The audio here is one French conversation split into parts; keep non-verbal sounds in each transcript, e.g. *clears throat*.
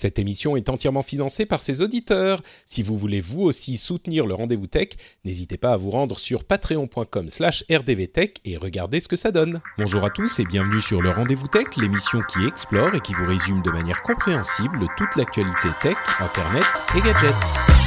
Cette émission est entièrement financée par ses auditeurs. Si vous voulez vous aussi soutenir le Rendez-vous Tech, n'hésitez pas à vous rendre sur patreon.com slash rdvtech et regarder ce que ça donne. Bonjour à tous et bienvenue sur le Rendez-vous Tech, l'émission qui explore et qui vous résume de manière compréhensible toute l'actualité tech, internet et gadgets.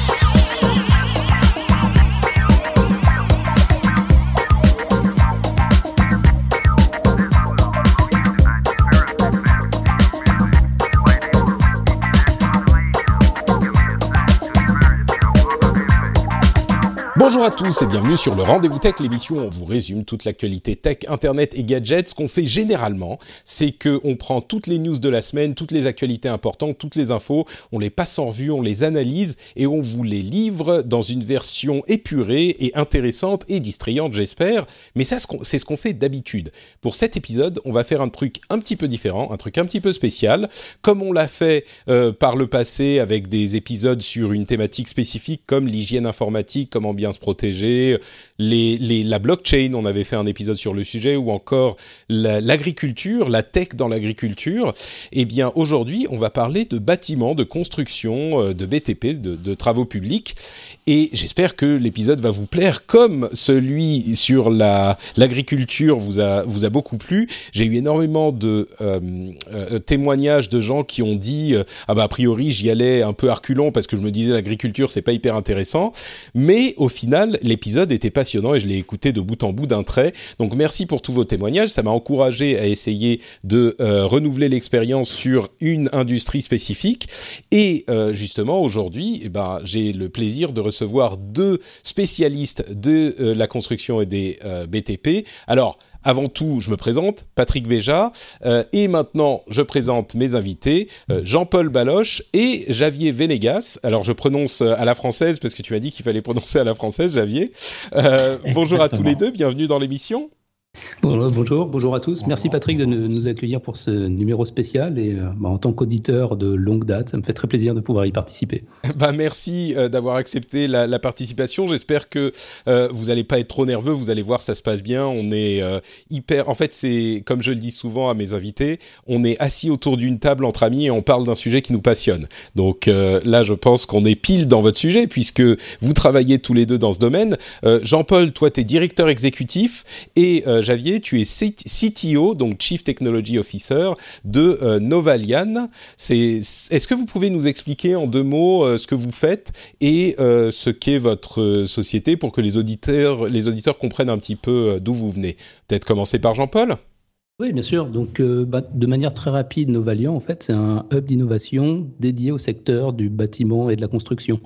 Bonjour à tous et bienvenue sur le Rendez-vous Tech, l'émission où on vous résume toute l'actualité tech, internet et gadgets. Ce qu'on fait généralement, c'est que on prend toutes les news de la semaine, toutes les actualités importantes, toutes les infos, on les passe en revue, on les analyse et on vous les livre dans une version épurée et intéressante et distrayante, j'espère. Mais ça, c'est ce qu'on fait d'habitude. Pour cet épisode, on va faire un truc un petit peu différent, un truc un petit peu spécial, comme on l'a fait euh, par le passé avec des épisodes sur une thématique spécifique comme l'hygiène informatique, comment bien se protéger, les, les, la blockchain, on avait fait un épisode sur le sujet, ou encore l'agriculture, la, tech dans l'agriculture. Eh bien, aujourd'hui, on va parler de bâtiments, de construction, euh, de BTP, de, de travaux publics. Et j'espère que l'épisode va vous plaire, comme celui sur la l'agriculture vous a vous a beaucoup plu. J'ai eu énormément de euh, euh, témoignages de gens qui ont dit euh, ah bah a priori j'y allais un peu arculon parce que je me disais l'agriculture c'est pas hyper intéressant, mais au final l'épisode était passionnant et je l'ai écouté de bout en bout d'un trait. Donc merci pour tous vos témoignages, ça m'a encouragé à essayer de renouveler l'expérience sur une industrie spécifique. Et justement aujourd'hui, eh ben j'ai le plaisir de recevoir deux spécialistes de euh, la construction et des euh, BTP. Alors, avant tout, je me présente, Patrick Béja, euh, et maintenant, je présente mes invités, Jean-Paul Baloche et Javier Venegas. Alors, je prononce à la française parce que tu m'as dit qu'il fallait prononcer à la française, Javier. Bonjour à tous les deux, bienvenue dans l'émission. Bonjour, bonjour, bonjour à tous. Merci Patrick de nous accueillir pour ce numéro spécial. Et euh, bah, en tant qu'auditeur de longue date, ça me fait très plaisir de pouvoir y participer. *laughs* Bah, merci euh, d'avoir accepté la, la participation. J'espère que euh, vous n'allez pas être trop nerveux. Vous allez voir, ça se passe bien. On est euh, hyper. En fait, c'est comme je le dis souvent à mes invités, on est assis autour d'une table entre amis et on parle d'un sujet qui nous passionne. Donc euh, là, je pense qu'on est pile dans votre sujet puisque vous travaillez tous les deux dans ce domaine. Jean-Paul, toi, tu es directeur exécutif et Javier, tu es CTO, donc Chief Technology Officer de euh, Novalian. Est-ce que vous pouvez nous expliquer en deux mots euh, ce que vous faites et euh, ce qu'est votre société pour que les auditeurs, les auditeurs comprennent un petit peu d'où vous venez? Peut-être commencer par Jean-Paul oui, bien sûr. Donc, bah, de manière très rapide, Novalian, en fait, c'est un hub d'innovation dédié au secteur du bâtiment et de la construction.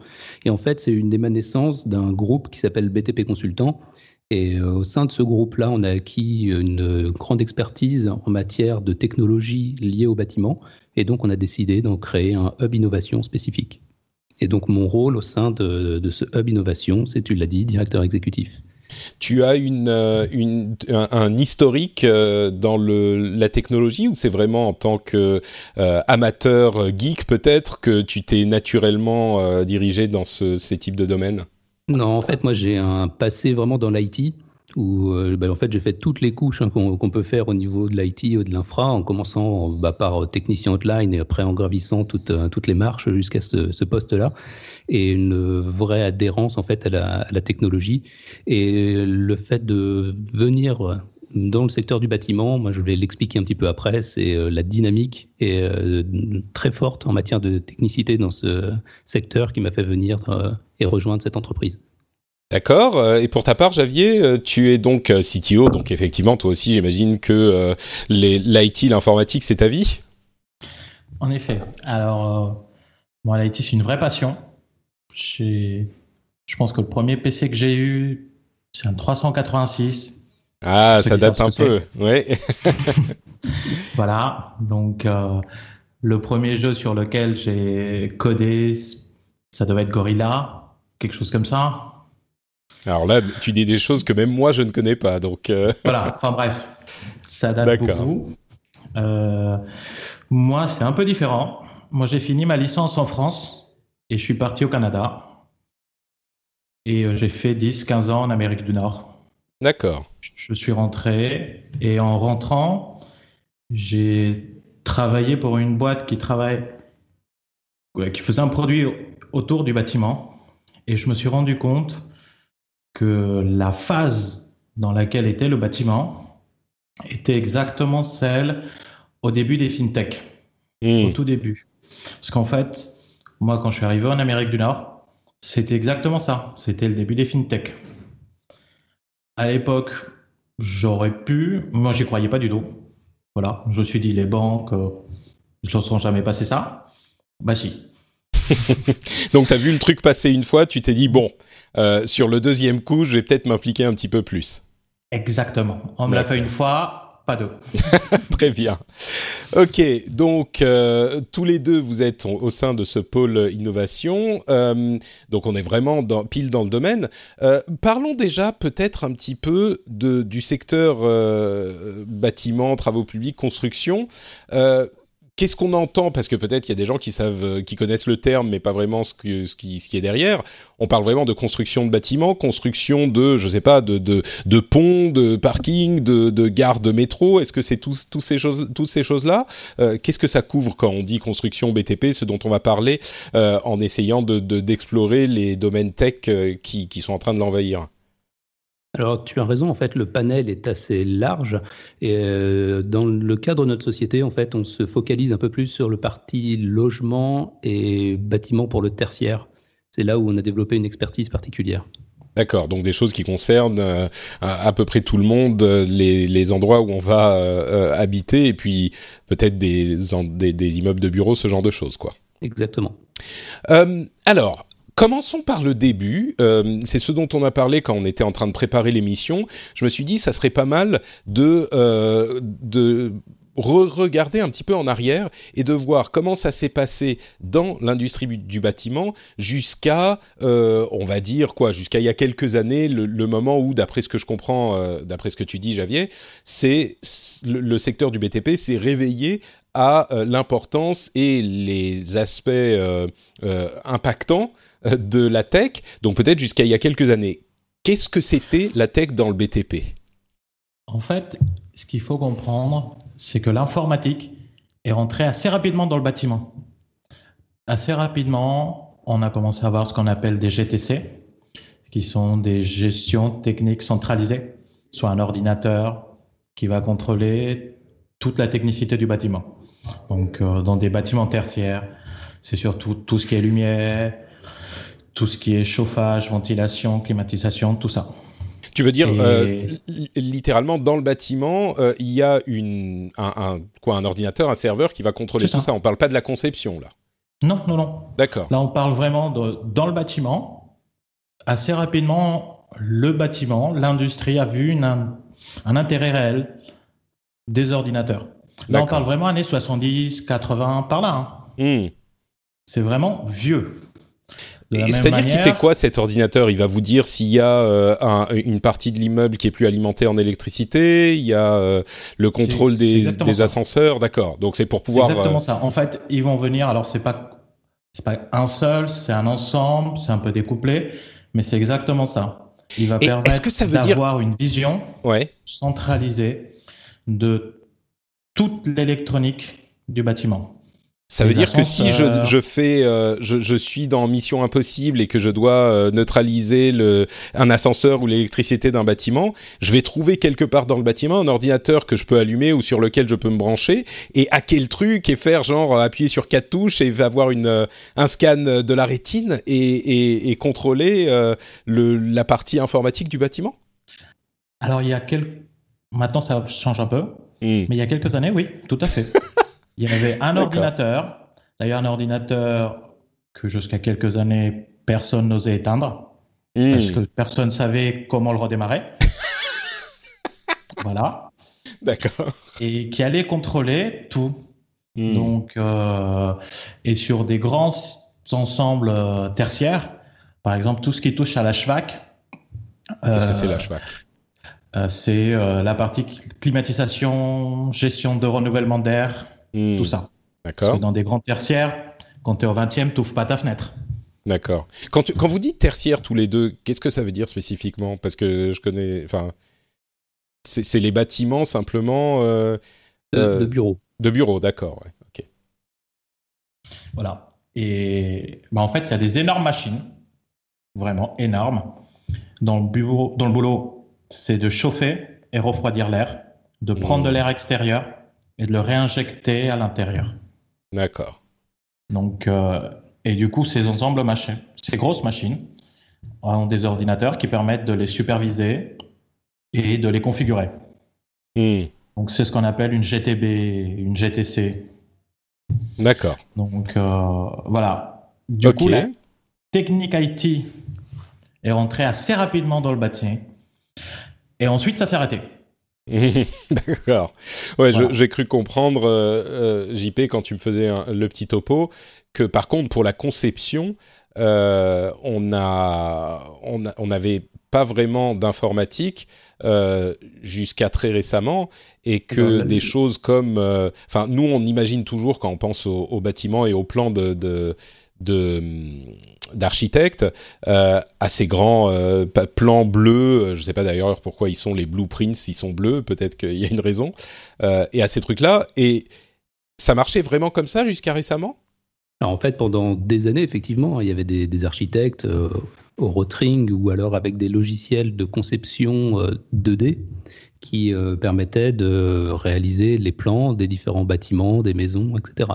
Et en fait, c'est une émanescence d'un groupe qui s'appelle BTP Consultant, et au sein de ce groupe-là, on a acquis une grande expertise en matière de technologie liée au bâtiment. Et donc, on a décidé d'en créer un hub innovation spécifique. Et donc, mon rôle au sein de, ce hub innovation, c'est, tu l'as dit, directeur exécutif. Tu as une, un, historique dans la technologie ou c'est vraiment en tant qu'amateur euh, geek peut-être que tu t'es naturellement euh, dirigé dans ce, ces types de domaines? Non, en fait, moi j'ai un passé vraiment dans l'IT où euh, bah, en fait j'ai fait toutes les couches hein, qu'on qu peut faire au niveau de l'IT ou de l'infra, en commençant bah, par technicien hotline et après en gravissant toutes, toutes les marches jusqu'à ce, poste-là, et une vraie adhérence en fait à la, technologie. Et le fait de venir dans le secteur du bâtiment, moi je vais l'expliquer un petit peu après, c'est euh, la dynamique est euh, très forte en matière de technicité dans ce secteur qui m'a fait venir euh, et rejoindre cette entreprise. D'accord. Et pour ta part, Javier, tu es donc CTO, donc effectivement, toi aussi, j'imagine que l'IT, l'informatique, c'est ta vie? En effet. Alors, moi, l'IT, c'est une vraie passion. Je pense que le premier PC que j'ai eu, c'est un 386 ah, ça date un peu, oui. *laughs* Voilà, donc euh, le premier jeu sur lequel j'ai codé, ça devait être Gorilla, quelque chose comme ça. Alors là, tu dis des choses que même moi je ne connais pas, donc. Euh. Voilà, enfin bref, ça date beaucoup. Euh, moi, c'est un peu différent. Moi, j'ai fini ma licence en France et je suis parti au Canada. Et euh, j'ai fait 10-15 ans en Amérique du Nord. D'accord. Je suis rentré et en rentrant, j'ai travaillé pour une boîte qui travaille, qui faisait un produit autour du bâtiment. Et je me suis rendu compte que la phase dans laquelle était le bâtiment était exactement celle au début des fintech, hmm. au tout début. Parce qu'en fait, moi, quand je suis arrivé en Amérique du Nord, c'était exactement ça. C'était le début des fintech. À l'époque, j'aurais pu, moi, j'y croyais pas du tout. Voilà, je me suis dit, les banques, euh, je ne sont jamais passé ça. Bah si. *laughs* Donc, tu as vu le truc passer une fois, tu t'es dit, bon, euh, sur le deuxième coup, je vais peut-être m'impliquer un petit peu plus. Exactement. On me l'a fait une fois, pas deux. *laughs* Très bien. Ok, donc euh, tous les deux, vous êtes au, sein de ce pôle innovation. Euh, donc on est vraiment dans, pile dans le domaine. Euh, parlons déjà peut-être un petit peu de, du secteur bâtiment, travaux publics, construction. Qu'est-ce qu'on entend? Parce que peut-être qu'il y a des gens qui savent, euh, qui connaissent le terme, mais pas vraiment ce, que, qui, est derrière. On parle vraiment de construction de bâtiments, construction de, je sais pas, de, ponts, de parkings, de, de gares de métro. Est-ce que c'est ces choses, toutes ces choses-là? Euh, Qu'est-ce que ça couvre quand on dit construction BTP, ce dont on va parler euh, en essayant de, d'explorer les domaines tech qui, qui sont en train de l'envahir? Alors, tu as raison, en fait, le panel est assez large. Et euh, dans le cadre de notre société, en fait, on se focalise un peu plus sur le parti logement et bâtiment pour le tertiaire. C'est là où on a développé une expertise particulière. D'accord, donc des choses qui concernent euh, à, peu près tout le monde, euh, les, endroits où on va habiter, et puis peut-être des, des, des, immeubles de bureaux, ce genre de choses, quoi. Exactement. alors, Commençons par le début. Euh, c'est ce dont on a parlé quand on était en train de préparer l'émission. Je me suis dit, ça serait pas mal de euh, de regarder un petit peu en arrière et de voir comment ça s'est passé dans l'industrie du bâtiment jusqu'à, euh, on va dire quoi, jusqu'à il y a quelques années, le, moment où, d'après ce que je comprends, d'après ce que tu dis, Javier, c'est le, secteur du BTP s'est réveillé à l'importance et les aspects impactants euh, de la tech, donc peut-être jusqu'à il y a quelques années. Qu'est-ce que c'était la tech dans le BTP En fait, ce qu'il faut comprendre, c'est que l'informatique est rentrée assez rapidement dans le bâtiment. Assez rapidement, on a commencé à voir ce qu'on appelle des GTC, qui sont des gestions techniques centralisées, soit un ordinateur qui va contrôler toute la technicité du bâtiment. Donc, euh, dans des bâtiments tertiaires, c'est surtout tout ce qui est lumière, tout ce qui est chauffage, ventilation, climatisation, tout ça. Tu veux dire, euh, littéralement, dans le bâtiment, euh, il y a une, un, quoi, un ordinateur, un serveur qui va contrôler tout ça. On ne parle pas de la conception, là. Non, non, non. D'accord. Là, on parle vraiment de, dans le bâtiment. Assez rapidement, le bâtiment, l'industrie a vu une, un, intérêt réel des ordinateurs. Là, on parle vraiment années 70, 80, par là. Hein. Hmm. C'est vraiment vieux. C'est-à-dire qu'il fait quoi cet ordinateur? Il va vous dire s'il y a euh, une partie de l'immeuble qui est plus alimentée en électricité, il y a euh, le contrôle des, ascenseurs, d'accord. Donc c'est pour pouvoir. Exactement euh, ça. En fait, ils vont venir. Alors c'est pas c'est pas un seul, c'est un ensemble, c'est un peu découplé, mais c'est exactement ça. Il va permettre d'avoir une vision centralisée de toute l'électronique du bâtiment. Ça veut dire que si je, je fais, euh, je, je, suis dans Mission Impossible et que je dois euh, neutraliser le, un ascenseur ou l'électricité d'un bâtiment, je vais trouver quelque part dans le bâtiment un ordinateur que je peux allumer ou sur lequel je peux me brancher et hacker le truc et faire genre appuyer sur quatre touches et avoir une, euh, un scan de la rétine et, et, et contrôler le, la partie informatique du bâtiment. Alors il y a quelques, maintenant ça change un peu, hmm. mais il y a quelques années, oui, tout à fait. *laughs* Il y avait un ordinateur, d'ailleurs un ordinateur que jusqu'à quelques années, personne n'osait éteindre, hmm. parce que personne ne savait comment le redémarrer. voilà. D'accord. Et qui allait contrôler tout. Hmm. Donc, euh, et sur des grands ensembles euh, tertiaires, par exemple, tout ce qui touche à la HVAC. Qu'est-ce que c'est la HVAC C'est la partie climatisation, gestion de renouvellement d'air, hmm. tout ça. D'accord. Parce que dans des grands tertiaires, quand tu es au 20e, tu pas ta fenêtre. D'accord. Quand, quand vous dites tertiaire tous les deux, qu'est-ce que ça veut dire spécifiquement? Parce que je connais. Enfin, c'est les bâtiments simplement. Euh, de, euh, bureaux. De bureaux, d'accord. Ouais. Ok. Voilà. Et bah, en fait, il y a des énormes machines, vraiment énormes. Dans le, bureau, dans le boulot, c'est de chauffer et refroidir l'air, de prendre de mmh. l'air extérieur et de le réinjecter à l'intérieur. D'accord. Donc, euh, et du coup, ces ensembles machines, ces grosses machines, ont des ordinateurs qui permettent de les superviser et de les configurer. Hmm. Donc, c'est ce qu'on appelle une GTB, une GTC. D'accord. Donc, euh, voilà. Du coup, la technique IT est rentrée assez rapidement dans le bâtiment. Et ensuite, ça s'est arrêté. *laughs* D'accord. Ouais, j'ai cru comprendre, euh, JP, quand tu me faisais le petit topo, que par contre pour la conception, euh, on a, on n'avait pas vraiment d'informatique euh, jusqu'à très récemment et que des choses comme, euh, enfin nous on imagine toujours quand on pense au, bâtiment et au plan de, de, de d'architectes euh, assez grands plans bleus je sais pas d'ailleurs pourquoi ils sont les blueprints ils sont bleus peut-être qu'il y a une raison et à ces trucs là et ça marchait vraiment comme ça jusqu'à récemment? En fait, pendant des années, effectivement, il y avait des, architectes euh, au Rotring ou alors avec des logiciels de conception 2D euh, qui euh, permettaient de réaliser les plans des différents bâtiments, des maisons, etc.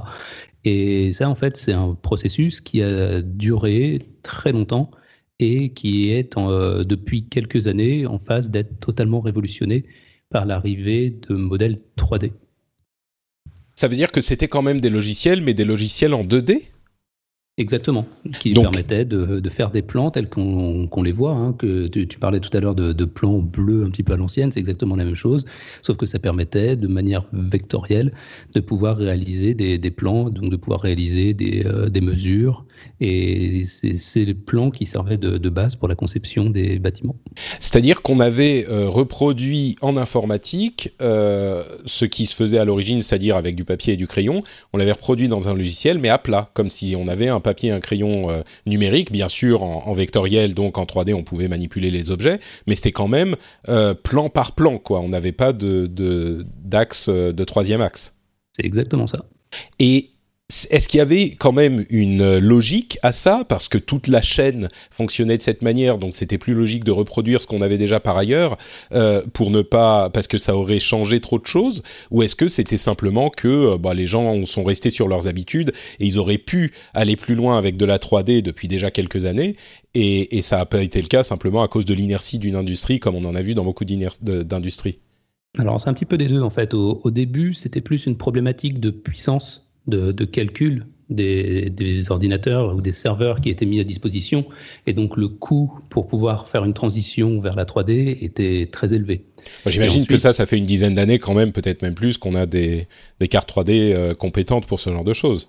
Et ça, en fait, c'est un processus qui a duré très longtemps et qui est depuis quelques années en phase d'être totalement révolutionné par l'arrivée de modèles 3D. Ça veut dire que c'était quand même des logiciels, mais des logiciels en 2D Exactement, qui permettaient de, faire des plans tels qu'on les voit. Hein, que tu, parlais tout à l'heure de, plans bleus un petit peu à l'ancienne, c'est exactement la même chose, sauf que ça permettait de manière vectorielle de pouvoir réaliser des, plans, donc de pouvoir réaliser des, euh, des mesures, et c'est les plans qui servaient de, base pour la conception des bâtiments. C'est-à-dire qu'on avait euh, reproduit en informatique euh, ce qui se faisait à l'origine, c'est-à-dire avec du papier et du crayon, on l'avait reproduit dans un logiciel, mais à plat, comme si on avait un papier et un crayon euh, numérique, bien sûr en, vectoriel, donc en 3D on pouvait manipuler les objets, mais c'était quand même plan par plan, quoi. On n'avait pas de d'axe de troisième axe. C'est exactement ça. Et est-ce qu'il y avait quand même une logique à ça? Parce que toute la chaîne fonctionnait de cette manière, donc c'était plus logique de reproduire ce qu'on avait déjà par ailleurs euh, pour ne pas, parce que ça aurait changé trop de choses? Ou est-ce que c'était simplement que euh, bah, les gens sont restés sur leurs habitudes et ils auraient pu aller plus loin avec de la 3D depuis déjà quelques années? Et, ça n'a pas été le cas simplement à cause de l'inertie d'une industrie, comme on en a vu dans beaucoup d'industries alors c'est un petit peu des deux en fait. au début, c'était plus une problématique de puissance de, calcul des, ordinateurs ou des serveurs qui étaient mis à disposition. Et donc le coût pour pouvoir faire une transition vers la 3D était très élevé. J'imagine que ça, ça fait une dizaine d'années quand même, peut-être même plus, qu'on a des, des cartes 3D euh, compétentes pour ce genre de choses.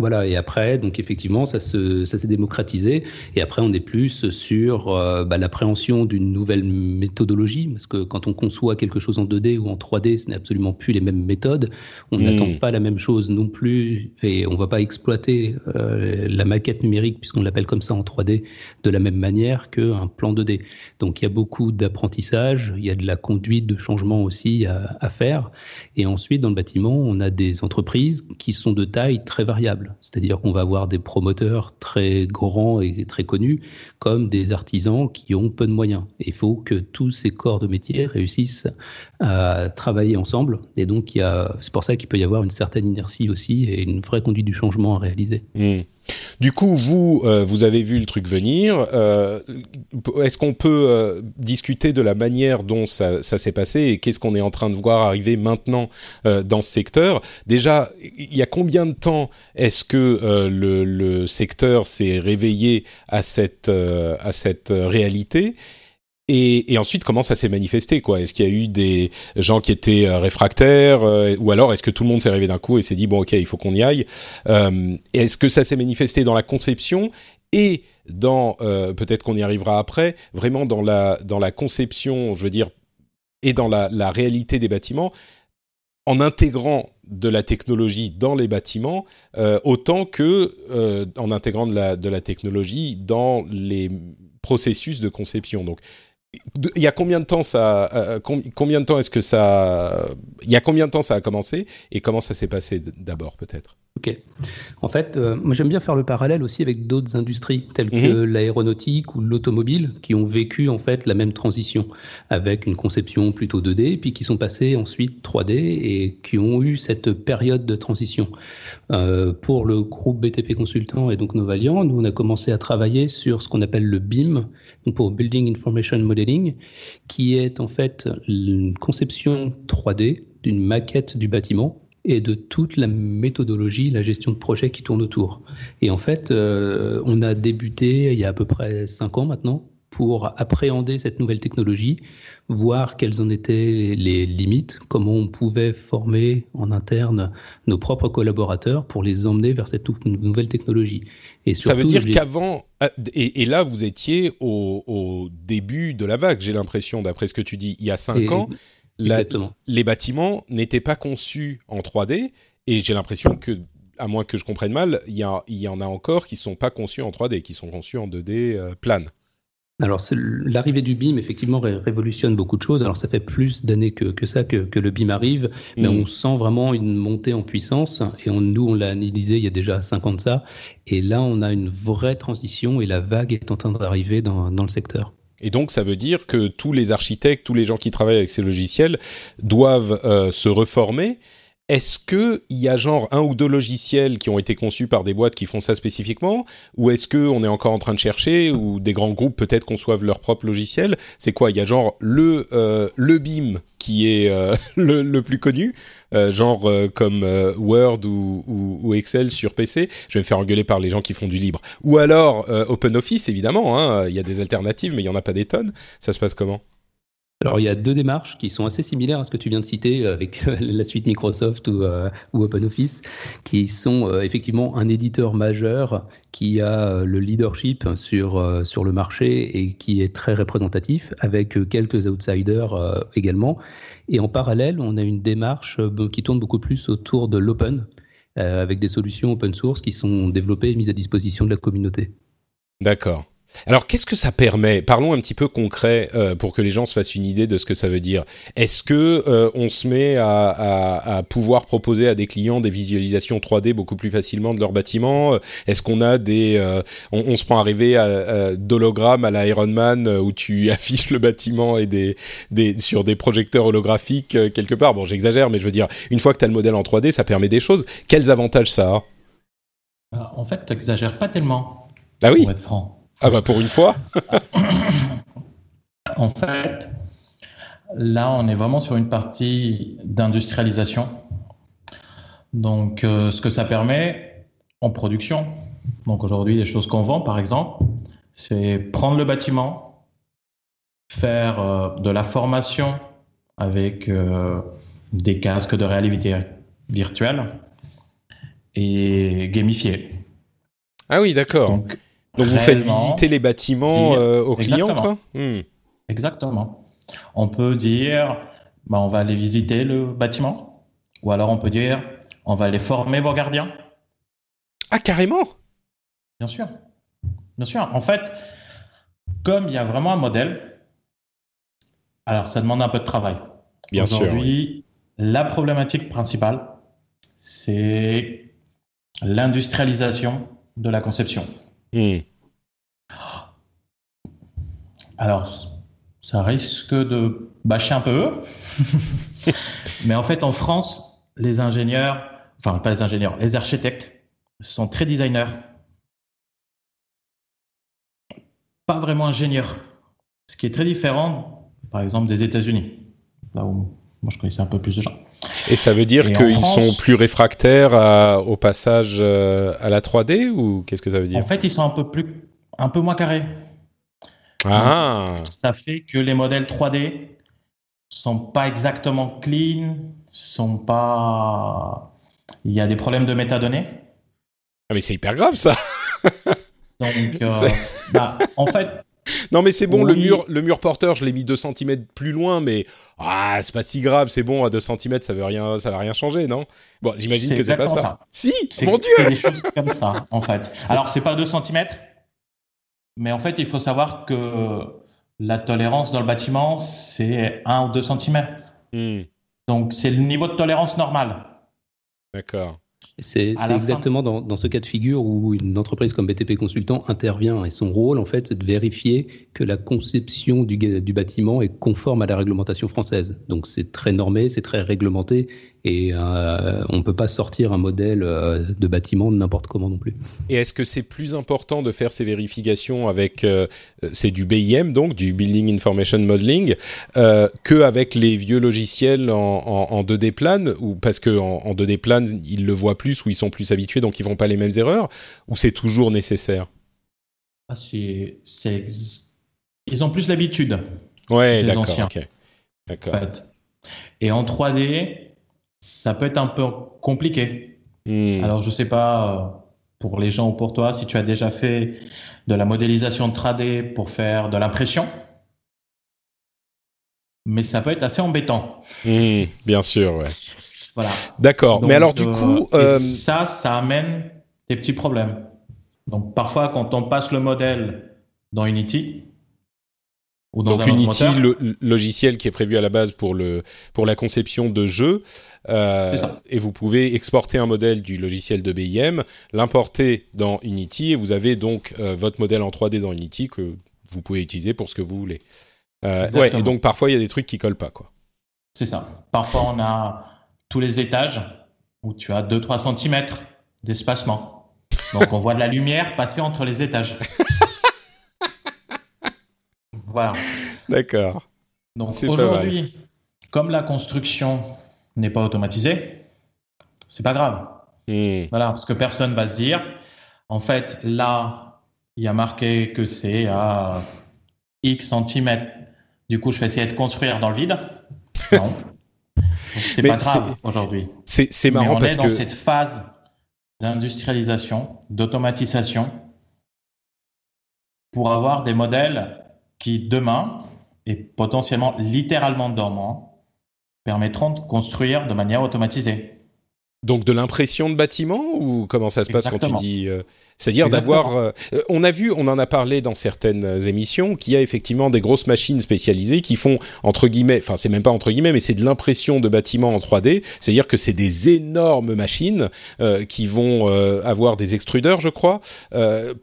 Voilà, et après, donc effectivement, ça s'est ça démocratisé. Et après, on est plus sur euh, bah, l'appréhension d'une nouvelle méthodologie, parce que quand on conçoit quelque chose en 2D ou en 3D, ce n'est absolument plus les mêmes méthodes. On hmm. n'attend pas la même chose non plus, et on ne va pas exploiter euh, la maquette numérique, puisqu'on l'appelle comme ça en 3D, de la même manière qu'un plan 2D. Donc il y a beaucoup d'apprentissage, il y a de la conduite de changement aussi à, à faire. Et ensuite, dans le bâtiment, on a des entreprises qui sont de taille très variable. C'est-à-dire qu'on va avoir des promoteurs très grands et très connus, comme des artisans qui ont peu de moyens. il faut que tous ces corps de métier réussissent à travailler ensemble. Et donc, c'est pour ça qu'il peut y avoir une certaine inertie aussi et une vraie conduite du changement à réaliser. Mmh. Du coup, vous, euh, vous avez vu le truc venir. Euh, est-ce qu'on peut euh, discuter de la manière dont ça, s'est passé et qu'est-ce qu'on est en train de voir arriver maintenant dans ce secteur? Déjà, il y a combien de temps est-ce que le, le, secteur s'est réveillé à cette, à cette réalité? Et, ensuite, comment ça s'est manifesté quoi? Est-ce qu'il y a eu des gens qui étaient euh, réfractaires euh, ou alors est-ce que tout le monde s'est réveillé d'un coup et s'est dit bon ok il faut qu'on y aille? Euh, Est-ce que ça s'est manifesté dans la conception et dans peut-être qu'on y arrivera après vraiment dans la dans la conception je veux dire et dans la, la réalité des bâtiments en intégrant de la technologie dans les bâtiments autant que en intégrant de la, de la technologie dans les processus de conception? Donc, il y a combien de temps ça euh, combien de temps est-ce que ça il y a combien de temps ça a commencé et comment ça s'est passé d'abord peut-être? Ok. En fait, euh, moi j'aime bien faire le parallèle aussi avec d'autres industries telles que mhm. l'aéronautique ou l'automobile qui ont vécu en fait la même transition avec une conception plutôt 2D puis qui sont passés ensuite 3D et qui ont eu cette période de transition. Euh, pour le groupe BTP Consultant et donc Novalian, nous on a commencé à travailler sur ce qu'on appelle le BIM, donc pour Building Information Modeling, qui est en fait une conception 3D d'une maquette du bâtiment et de toute la méthodologie, la gestion de projet qui tourne autour. Et en fait, euh, on a débuté il y a à peu près cinq ans maintenant pour appréhender cette nouvelle technologie, voir quelles en étaient les limites, comment on pouvait former en interne nos propres collaborateurs pour les emmener vers cette nouvelle technologie. Et Ça veut dire qu'avant, ah, et, là vous étiez au, début de la vague, j'ai l'impression, d'après ce que tu dis, il y a cinq ans les bâtiments n'étaient pas conçus en 3D et j'ai l'impression que, à moins que je comprenne mal, il y, en a encore qui ne sont pas conçus en 3D, qui sont conçus en 2D euh, plane. Alors, l'arrivée du BIM, effectivement, révolutionne beaucoup de choses. Alors, ça fait plus d'années que, ça que, le BIM arrive, mais mm. on sent vraiment une montée en puissance. Et on, nous, on l'a analysé il y a déjà 5 ans de ça. Et là, on a une vraie transition et la vague est en train d'arriver dans le secteur. Et donc, ça veut dire que tous les architectes, tous les gens qui travaillent avec ces logiciels doivent euh, se reformer. Est-ce qu'il y a genre un ou deux logiciels qui ont été conçus par des boîtes qui font ça spécifiquement? Ou est-ce qu'on est encore en train de chercher Ou des grands groupes peut-être conçoivent leur propre logiciel? C'est quoi? Il y a genre le, euh, le BIM qui est euh, *laughs* le, plus connu, euh, genre euh, comme Word ou, Excel sur PC. Je vais me faire engueuler par les gens qui font du libre. Ou alors OpenOffice, évidemment. Hein, il y a des alternatives, mais il y en a pas des tonnes. Ça se passe comment? Alors, il y a deux démarches qui sont assez similaires à ce que tu viens de citer avec *laughs* la suite Microsoft ou, ou OpenOffice, qui sont effectivement un éditeur majeur qui a le leadership sur, sur le marché et qui est très représentatif, avec quelques outsiders également. Et en parallèle, on a une démarche qui tourne beaucoup plus autour de l'open, avec des solutions open source qui sont développées et mises à disposition de la communauté. D'accord. Alors, qu'est-ce que ça permet? Parlons un petit peu concret euh, pour que les gens se fassent une idée de ce que ça veut dire. Est-ce que euh, on se met à, pouvoir proposer à des clients des visualisations 3D beaucoup plus facilement de leur bâtiment? Est-ce qu'on a des euh, on, se prend arriver à, d'hologrammes à la Iron Man où tu *laughs* affiches le bâtiment et des, des sur des projecteurs holographiques quelque part? Bon, j'exagère, mais je veux dire, une fois que tu as le modèle en 3D, ça permet des choses. Quels avantages ça a? En fait, tu n'exagères pas tellement. Ah oui. Pour être franc. Ah bah pour une fois *coughs* En fait, là, on est vraiment sur une partie d'industrialisation. Donc, euh, ce que ça permet en production, donc aujourd'hui, les choses qu'on vend, par exemple, c'est prendre le bâtiment, faire euh, de la formation avec euh, des casques de réalité virtuelle et gamifier. Ah oui, d'accord. Donc vous faites visiter les bâtiments euh, aux clients, quoi hmm. Exactement. On peut dire, bah, on va aller visiter le bâtiment, ou alors on peut dire, on va aller former vos gardiens. Ah carrément? Bien sûr, bien sûr. En fait, comme il y a vraiment un modèle, alors ça demande un peu de travail. Bien sûr. Aujourd'hui, la problématique principale, c'est l'industrialisation de la conception. Alors, ça risque de bâcher un peu. *laughs* Mais en fait, en France, les ingénieurs, enfin pas les ingénieurs, les architectes sont très designers. Pas vraiment ingénieurs. Ce qui est très différent, par exemple, des États-Unis. Là où moi je connaissais un peu plus de gens. Et ça veut dire qu'ils sont plus réfractaires au passage euh, à la 3D ou qu'est-ce que ça veut dire En fait, ils sont un peu plus, un peu moins carrés. Ah. Ça fait que les modèles 3D sont pas exactement clean, sont pas. Il y a des problèmes de métadonnées. Ah mais c'est hyper grave ça. Donc, *laughs* euh, bah, en fait, non mais c'est bon, le mur, le mur porteur, je l'ai mis 2 cm plus loin, mais ah, c'est pas si grave, c'est bon, à 2 cm, ça veut rien, ça va rien changer, non? Bon, j'imagine que c'est pas ça. Si, mon Dieu c'est des choses comme ça, en fait. Alors, c'est pas 2 cm, mais en fait, il faut savoir que la tolérance dans le bâtiment, c'est 1 ou 2 cm. Hmm, Donc, c'est le niveau de tolérance normal. D'accord. C'est exactement dans, dans ce cas de figure où une entreprise comme BTP Consultant intervient et son rôle, en fait, c'est de vérifier que la conception du, du bâtiment est conforme à la réglementation française. Donc c'est très normé, c'est très réglementé et euh, on ne peut pas sortir un modèle euh, de bâtiment de n'importe comment non plus. Et est-ce que c'est plus important de faire ces vérifications avec, euh, c'est du BIM donc, du Building Information Modeling, euh, que avec les vieux logiciels en, en, en 2D plan, ou parce que en, en 2D plan ils le voient plus ou ils sont plus habitués donc ils font pas les mêmes erreurs, ou c'est toujours nécessaire? Ah, c'est- Ils ont plus l'habitude. Ouais, d'accord, anciens. ok, en d'accord. fait. Et en 3D, ça peut être un peu compliqué. Hmm. Alors, je sais pas euh, pour les gens ou pour toi si tu as déjà fait de la modélisation de 3D pour faire de l'impression, mais ça peut être assez embêtant. Hmm, bien sûr, ouais. Voilà. D'accord. Mais alors du euh, coup, euh, ça, ça amène des petits problèmes. Donc, parfois, quand on passe le modèle dans Unity ou dans donc un Unity, le logiciel qui est prévu à la base pour le pour la conception de jeux, euh, et vous pouvez exporter un modèle du logiciel de BIM, l'importer dans Unity, et vous avez donc euh, votre modèle en 3D dans Unity que vous pouvez utiliser pour ce que vous voulez. Euh, ouais, et donc parfois il y a des trucs qui collent pas, quoi. C'est ça. Parfois, on a tous les étages où tu as 2-3 cm d'espacement. Donc, on voit de la lumière passer entre les étages. Voilà. D'accord. Donc, aujourd'hui, comme la construction n'est pas automatisée, c'est pas grave. Voilà, parce que personne va se dire, en fait, là, il y a marqué que c'est à X centimètres. Du coup, je vais essayer de construire dans le vide. Non. *laughs* C'est pas grave c'est- aujourd'hui. C'est c'est Mais marrant on parce est dans que cette phase d'industrialisation, d'automatisation, pour avoir des modèles qui, demain, et potentiellement littéralement demain, permettront de construire de manière automatisée. Donc de l'impression de bâtiment ou comment ça se passe quand tu dis euh, C'est-à-dire d'avoir. euh, on a vu, on en a parlé dans certaines émissions, qu'il y a effectivement des grosses machines spécialisées qui font entre guillemets, enfin c'est même pas entre guillemets, mais c'est de l'impression de bâtiments en 3D. C'est-à-dire que c'est des énormes machines euh, qui vont avoir des extrudeurs, je crois,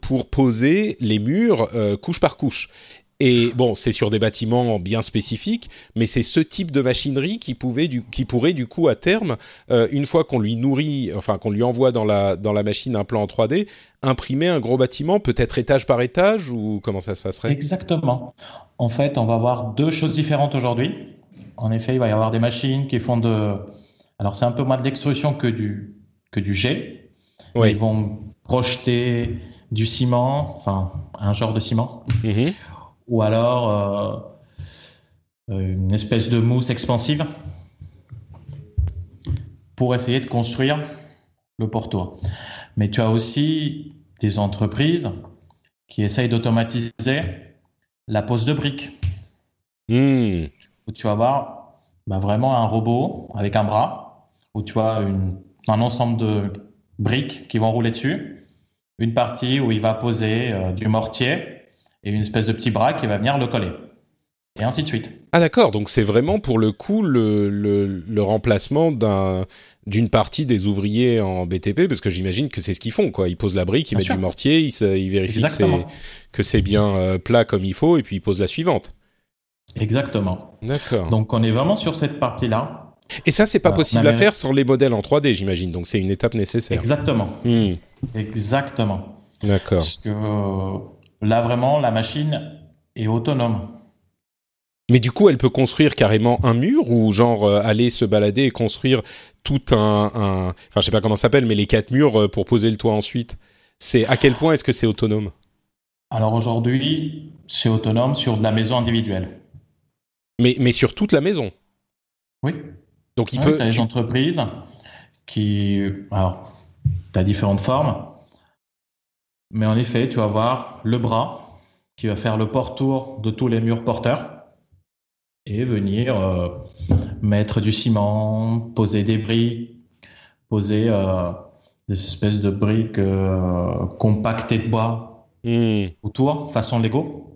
pour poser les murs couche par couche. Et bon, c'est sur des bâtiments bien spécifiques, mais c'est ce type de machinerie qui pouvait, du, qui pourrait du coup à terme euh, une fois qu'on lui nourrit, enfin qu'on lui envoie dans la, dans la machine un plan en 3D, imprimer un gros bâtiment, peut-être étage par étage, ou comment ça se passerait? Exactement. En fait, on va avoir deux choses différentes aujourd'hui. En effet, il va y avoir des machines qui font de. Alors, c'est un peu moins de l'extrusion que du, que du jet. Oui. Ils vont projeter du ciment, enfin, un genre de ciment, Mhm. Ou alors euh, euh, une espèce de mousse expansive pour essayer de construire le portoir. Mais tu as aussi des entreprises qui essayent d'automatiser la pose de briques, Hmm. où tu vas avoir bah, vraiment un robot avec un bras, où tu as une- un ensemble de briques qui vont rouler dessus, une partie où il va poser euh, du mortier et une espèce de petit bras qui va venir le coller, et ainsi de suite. Ah d'accord, donc c'est vraiment pour le coup le, le, le remplacement d'un d'une partie des ouvriers en BTP, parce que j'imagine que c'est ce qu'ils font, quoi. Ils posent la brique, ils Bien mettent sûr. du mortier, ils, vérifient que c'est, bien euh, plat comme il faut, et puis ils posent la suivante. Exactement. D'accord. Donc on est vraiment sur cette partie-là. Et ça, c'est pas possible à faire sans les modèles en 3D, j'imagine. Donc c'est une étape nécessaire. Exactement. Hmm. Exactement. D'accord. Parce que euh, là vraiment, la machine est autonome. Mais du coup, elle peut construire carrément un mur ou genre euh, aller se balader et construire tout un, un- enfin je sais pas comment ça s'appelle, mais les quatre murs euh, pour poser le toit ensuite. C'est à quel point est-ce que c'est autonome? Alors aujourd'hui, c'est autonome sur de la maison individuelle. Mais, mais sur toute la maison? Oui. Donc il peut. Tu as des entreprises qui. Alors, tu as différentes formes. Mais en effet, tu vas avoir le bras qui va faire le port-tour de tous les murs porteurs et venir euh, mettre du ciment, poser des briques, poser euh, des espèces de briques euh, compactées de bois Hmm. autour, façon Lego.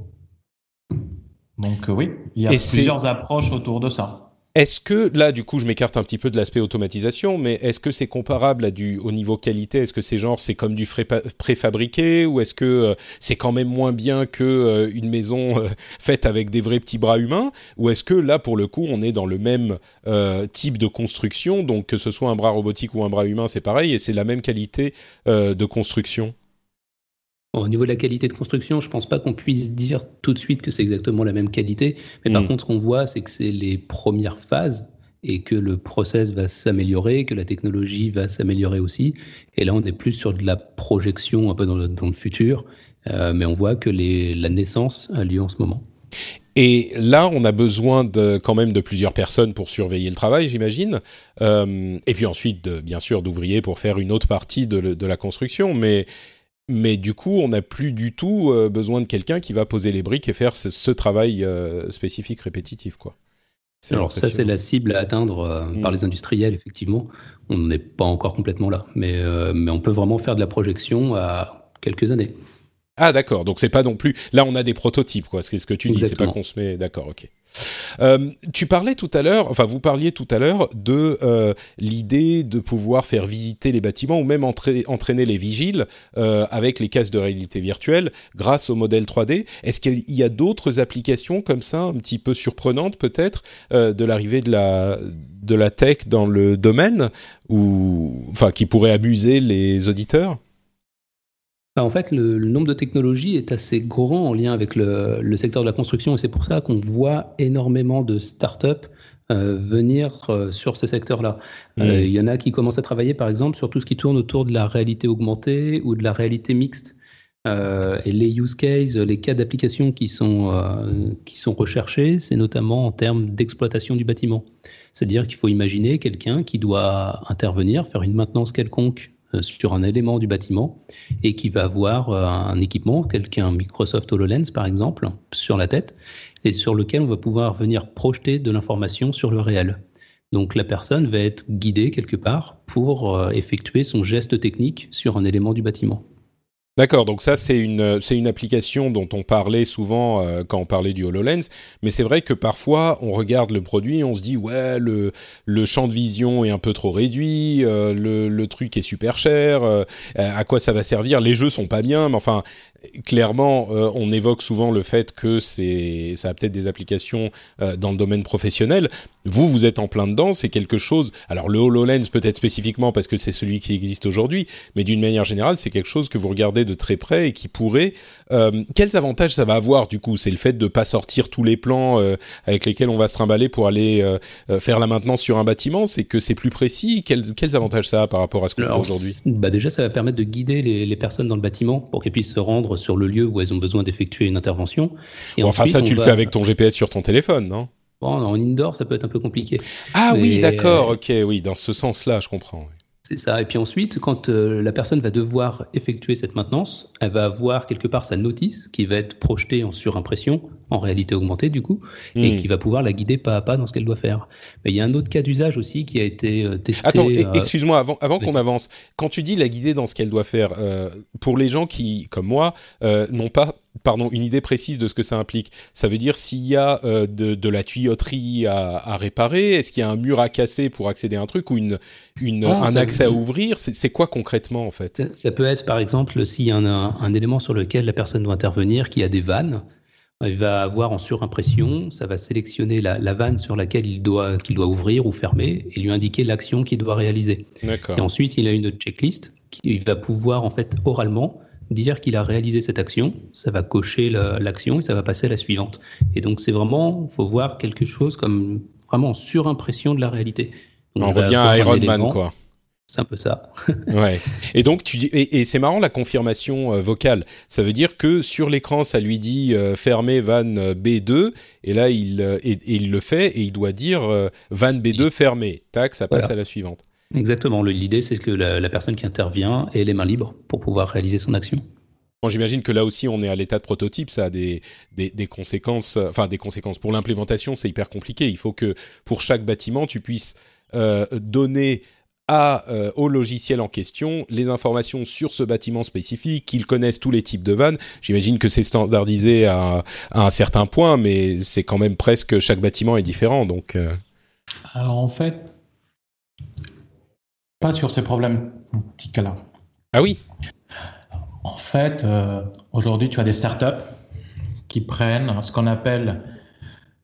Donc oui, il y a Et plusieurs approches autour de ça. Est-ce que, là, du coup, je m'écarte un petit peu de l'aspect automatisation, mais est-ce que c'est comparable à du, au niveau qualité? Est-ce que c'est genre, c'est comme du préfabriqué Ou est-ce que euh, c'est quand même moins bien que euh, une maison euh, *laughs* faite avec des vrais petits bras humains? Ou est-ce que, là, pour le coup, on est dans le même type de construction Donc, que ce soit un bras robotique ou un bras humain, c'est pareil, et c'est la même qualité de construction? Bon, au niveau de la qualité de construction, je pense pas qu'on puisse dire tout de suite que c'est exactement la même qualité. Mais par Mm. contre, ce qu'on voit, c'est que c'est les premières phases et que le process va s'améliorer, que la technologie va s'améliorer aussi. Et là, on est plus sur de la projection un peu dans le, dans le futur. Euh, mais on voit que les, la naissance a lieu en ce moment. Et là, on a besoin de, quand même de plusieurs personnes pour surveiller le travail, j'imagine. Euh, et puis ensuite, de- bien sûr, d'ouvriers pour faire une autre partie de, de la construction. Mais, mais du coup, on n'a plus du tout euh, besoin de quelqu'un qui va poser les briques et faire ce, ce travail euh, spécifique, répétitif, quoi. Alors ça, c'est la cible à atteindre euh, Mm. par les industriels, effectivement. On n'est pas encore complètement là. Mais, euh, mais on peut vraiment faire de la projection à quelques années. Ah d'accord, donc c'est pas non plus. Là, on a des prototypes, quoi. C'est ce que tu dis, c'est pas qu'on se met. D'accord, ok. Euh, tu parlais tout à l'heure, enfin vous parliez tout à l'heure de euh, l'idée de pouvoir faire visiter les bâtiments ou même entra- entraîner les vigiles euh, avec les casques de réalité virtuelle grâce au modèle 3D. Est-ce qu'il y a d'autres applications comme ça, un petit peu surprenantes peut-être, de l'arrivée de la de la tech dans le domaine ou enfin qui pourraient amuser les auditeurs? En fait, le, le nombre de technologies est assez grand en lien avec le, le secteur de la construction et c'est pour ça qu'on voit énormément de startups euh, venir euh, sur ce secteur-là. Mm. Euh, Il y en a qui commencent à travailler, par exemple, sur tout ce qui tourne autour de la réalité augmentée ou de la réalité mixte. Et les use cases, les cas d'application qui, sont qui sont recherchés, c'est notamment en termes d'exploitation du bâtiment. C'est-à-dire qu'il faut imaginer quelqu'un qui doit intervenir, faire une maintenance quelconque sur un élément du bâtiment et qui va avoir euh, un équipement, tel qu'un Microsoft HoloLens par exemple, sur la tête, et sur lequel on va pouvoir venir projeter de l'information sur le réel. Donc la personne va être guidée quelque part pour euh, effectuer son geste technique sur un élément du bâtiment. D'accord, donc ça c'est une c'est une application dont on parlait souvent euh, quand on parlait du Hololens, mais c'est vrai que parfois on regarde le produit et on se dit ouais le le champ de vision est un peu trop réduit, euh, le le truc est super cher, euh, à quoi ça va servir? Les jeux sont pas bien, mais enfin clairement euh, on évoque souvent le fait que c'est ça a peut-être des applications euh, dans le domaine professionnel. Vous vous êtes en plein dedans, c'est quelque chose. Alors le Hololens peut-être spécifiquement parce que c'est celui qui existe aujourd'hui, mais d'une manière générale c'est quelque chose que vous regardez de très près et qui pourrait. Euh, quels avantages ça va avoir du coup? C'est le fait de pas sortir tous les plans euh, avec lesquels on va se trimballer pour aller euh, euh, faire la maintenance sur un bâtiment? C'est que c'est plus précis? Quels, quels avantages ça a par rapport à ce qu'on fait aujourd'hui? bah déjà, ça va permettre de guider les, les personnes dans le bâtiment pour qu'elles puissent se rendre sur le lieu où elles ont besoin d'effectuer une intervention. Et Bon, Enfin ça tu le va- fais avec ton GPS sur ton téléphone, non? Bon, en indoor, ça peut être un peu compliqué. Ah oui, d'accord, ok, oui, dans ce sens-là, je comprends. oui. C'est ça. Et puis ensuite, quand euh, la personne va devoir effectuer cette maintenance, elle va avoir quelque part sa notice qui va être projetée en surimpression, en réalité augmentée du coup, et Hmm. qui va pouvoir la guider pas à pas dans ce qu'elle doit faire. Mais il y a un autre cas d'usage aussi qui a été euh, testé. Attends, euh, excuse-moi, avant, avant qu'on avance, quand tu dis la guider dans ce qu'elle doit faire, euh, pour les gens qui, comme moi, euh, n'ont pas pardon, une idée précise de ce que ça implique, ça veut dire s'il y a euh, de, de la tuyauterie à, à réparer, est-ce qu'il y a un mur à casser pour accéder à un truc ou une, une, Ah, un accès à ouvrir? C'est c'est quoi concrètement en fait? Ça, ça peut être, par exemple, s'il y a un, un- un élément sur lequel la personne doit intervenir, qui a des vannes, il va avoir en surimpression, ça va sélectionner la, la vanne sur laquelle il doit, qu'il doit ouvrir ou fermer et lui indiquer l'action qu'il doit réaliser. D'accord. Et ensuite, il a une checklist qui va pouvoir, en fait, oralement, dire qu'il a réalisé cette action. Ça va cocher la- l'action et ça va passer à la suivante. Et donc, c'est vraiment, faut voir quelque chose comme vraiment en surimpression de la réalité. Donc, On revient à Iron Man, quoi. C'est un peu ça. *laughs* ouais. Et donc tu dis et, c'est marrant la confirmation euh, vocale. Ça veut dire que sur l'écran ça lui dit euh, fermer van B2 et là il et, il le fait et il doit dire van B2 fermé. Tac, ça passe à la suivante. Exactement. L'idée c'est que la, personne qui intervient ait les mains libres pour pouvoir réaliser son action. Bon, j'imagine que là aussi, on est à l'état de prototype, ça a des, des, des conséquences, enfin des conséquences. Pour l'implémentation, c'est hyper compliqué. Il faut que pour chaque bâtiment, tu puisses euh, donner euh, au logiciel en question les informations sur ce bâtiment spécifique, qu'ils connaissent tous les types de vannes. J'imagine que c'est standardisé à, un certain point, mais c'est quand même presque chaque bâtiment est différent. Donc, euh. Alors en fait, pas sur ces problématiques-là. Ah oui? En fait, euh, aujourd'hui, tu as des startups qui prennent ce qu'on appelle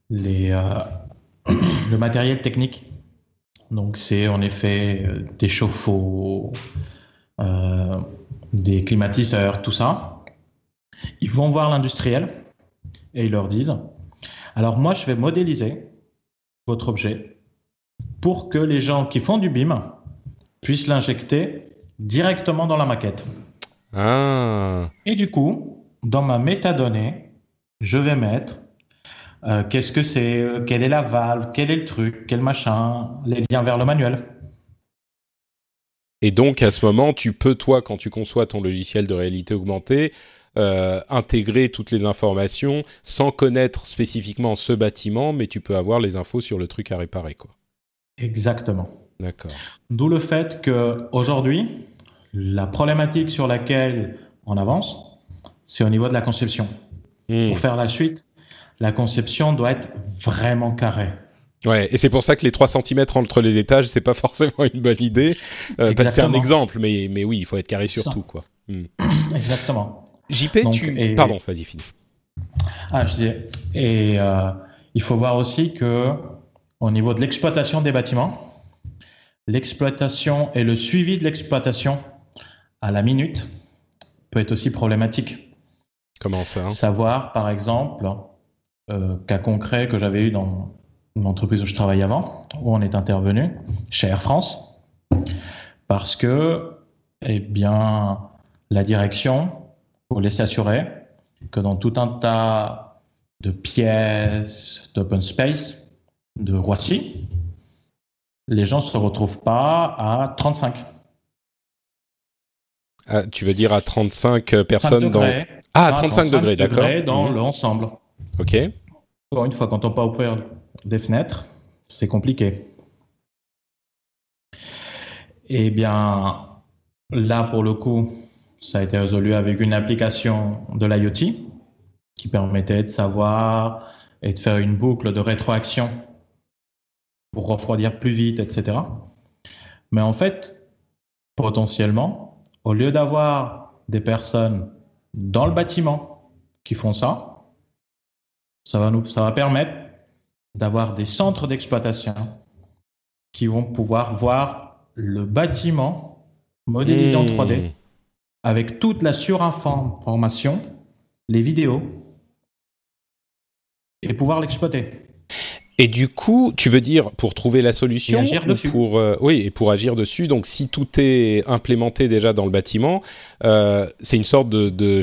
les, *coughs* le matériel technique donc c'est en effet euh, des chauffe-eau, euh, des climatiseurs, tout ça. Ils vont voir l'industriel et ils leur disent, alors moi je vais modéliser votre objet pour que les gens qui font du BIM puissent l'injecter directement dans la maquette. Ah. Et du coup, dans ma métadonnée, je vais mettre euh, qu'est-ce que c'est euh, Quelle est la valve Quel est le truc Quel machin Les liens vers le manuel. Et donc, à ce moment, tu peux, toi, quand tu conçois ton logiciel de réalité augmentée, euh, intégrer toutes les informations sans connaître spécifiquement ce bâtiment, mais tu peux avoir les infos sur le truc à réparer, quoi. Exactement. D'accord. D'où le fait que aujourd'hui, la problématique sur laquelle on avance, c'est au niveau de la conception. Hmm. Pour faire la suite, la conception doit être vraiment carrée. Ouais, et c'est pour ça que les 3 cm entre les étages, c'est pas *laughs* forcément une bonne idée. Euh, c'est un exemple, mais, mais oui, il faut être carré sur tout, quoi. Hmm. *clears throat* Exactement. JP, tu... Pardon, vas-y, finis. Ah, je disais, et euh, il faut voir aussi que au niveau de l'exploitation des bâtiments, l'exploitation et le suivi de l'exploitation à la minute peut être aussi problématique. Comment ça Savoir, par exemple, euh, cas concret que j'avais eu dans l'entreprise où je travaillais avant, où on est intervenu, chez Air France, parce que, eh bien, la direction voulait s'assurer que dans tout un tas de pièces d'open space de Roissy, les gens ne se retrouvent pas à 35. Ah, tu veux dire à 35 personnes dans... Ah, à 35, degrés, d'accord. dans mmh. l'ensemble. Ok. Encore une fois, quand on peut ouvrir des fenêtres, c'est compliqué. Eh bien, là, pour le coup, ça a été résolu avec une application de l'IoT qui permettait de savoir et de faire une boucle de rétroaction pour refroidir plus vite, etc. Mais en fait, potentiellement, au lieu d'avoir des personnes dans le bâtiment qui font ça, ça va, nous, ça va permettre d'avoir des centres d'exploitation qui vont pouvoir voir le bâtiment modélisé en 3D mmh. avec toute la surinformation, les vidéos, et pouvoir l'exploiter. Et du coup, tu veux dire pour trouver la solution, pour euh, oui, et pour agir dessus. Donc, si tout est implémenté déjà dans le bâtiment, euh, c'est une sorte de, de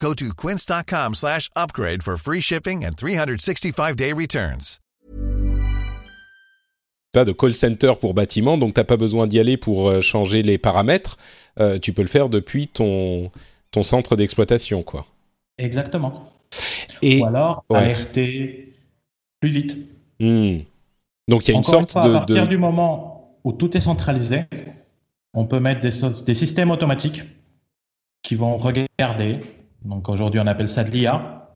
Go to quince.com slash upgrade for free shipping and 365-day returns. Pas de call center pour bâtiment, donc t'as pas besoin d'y aller pour euh, changer les paramètres. tu peux le faire depuis ton, ton centre d'exploitation, quoi. Exactement. Et, Ou alors ART plus vite. Hmm. Donc il y a une sorte de. À partir du moment où tout est centralisé, on peut mettre des, des systèmes automatiques qui vont regarder. Donc aujourd'hui, on appelle ça de l'IA,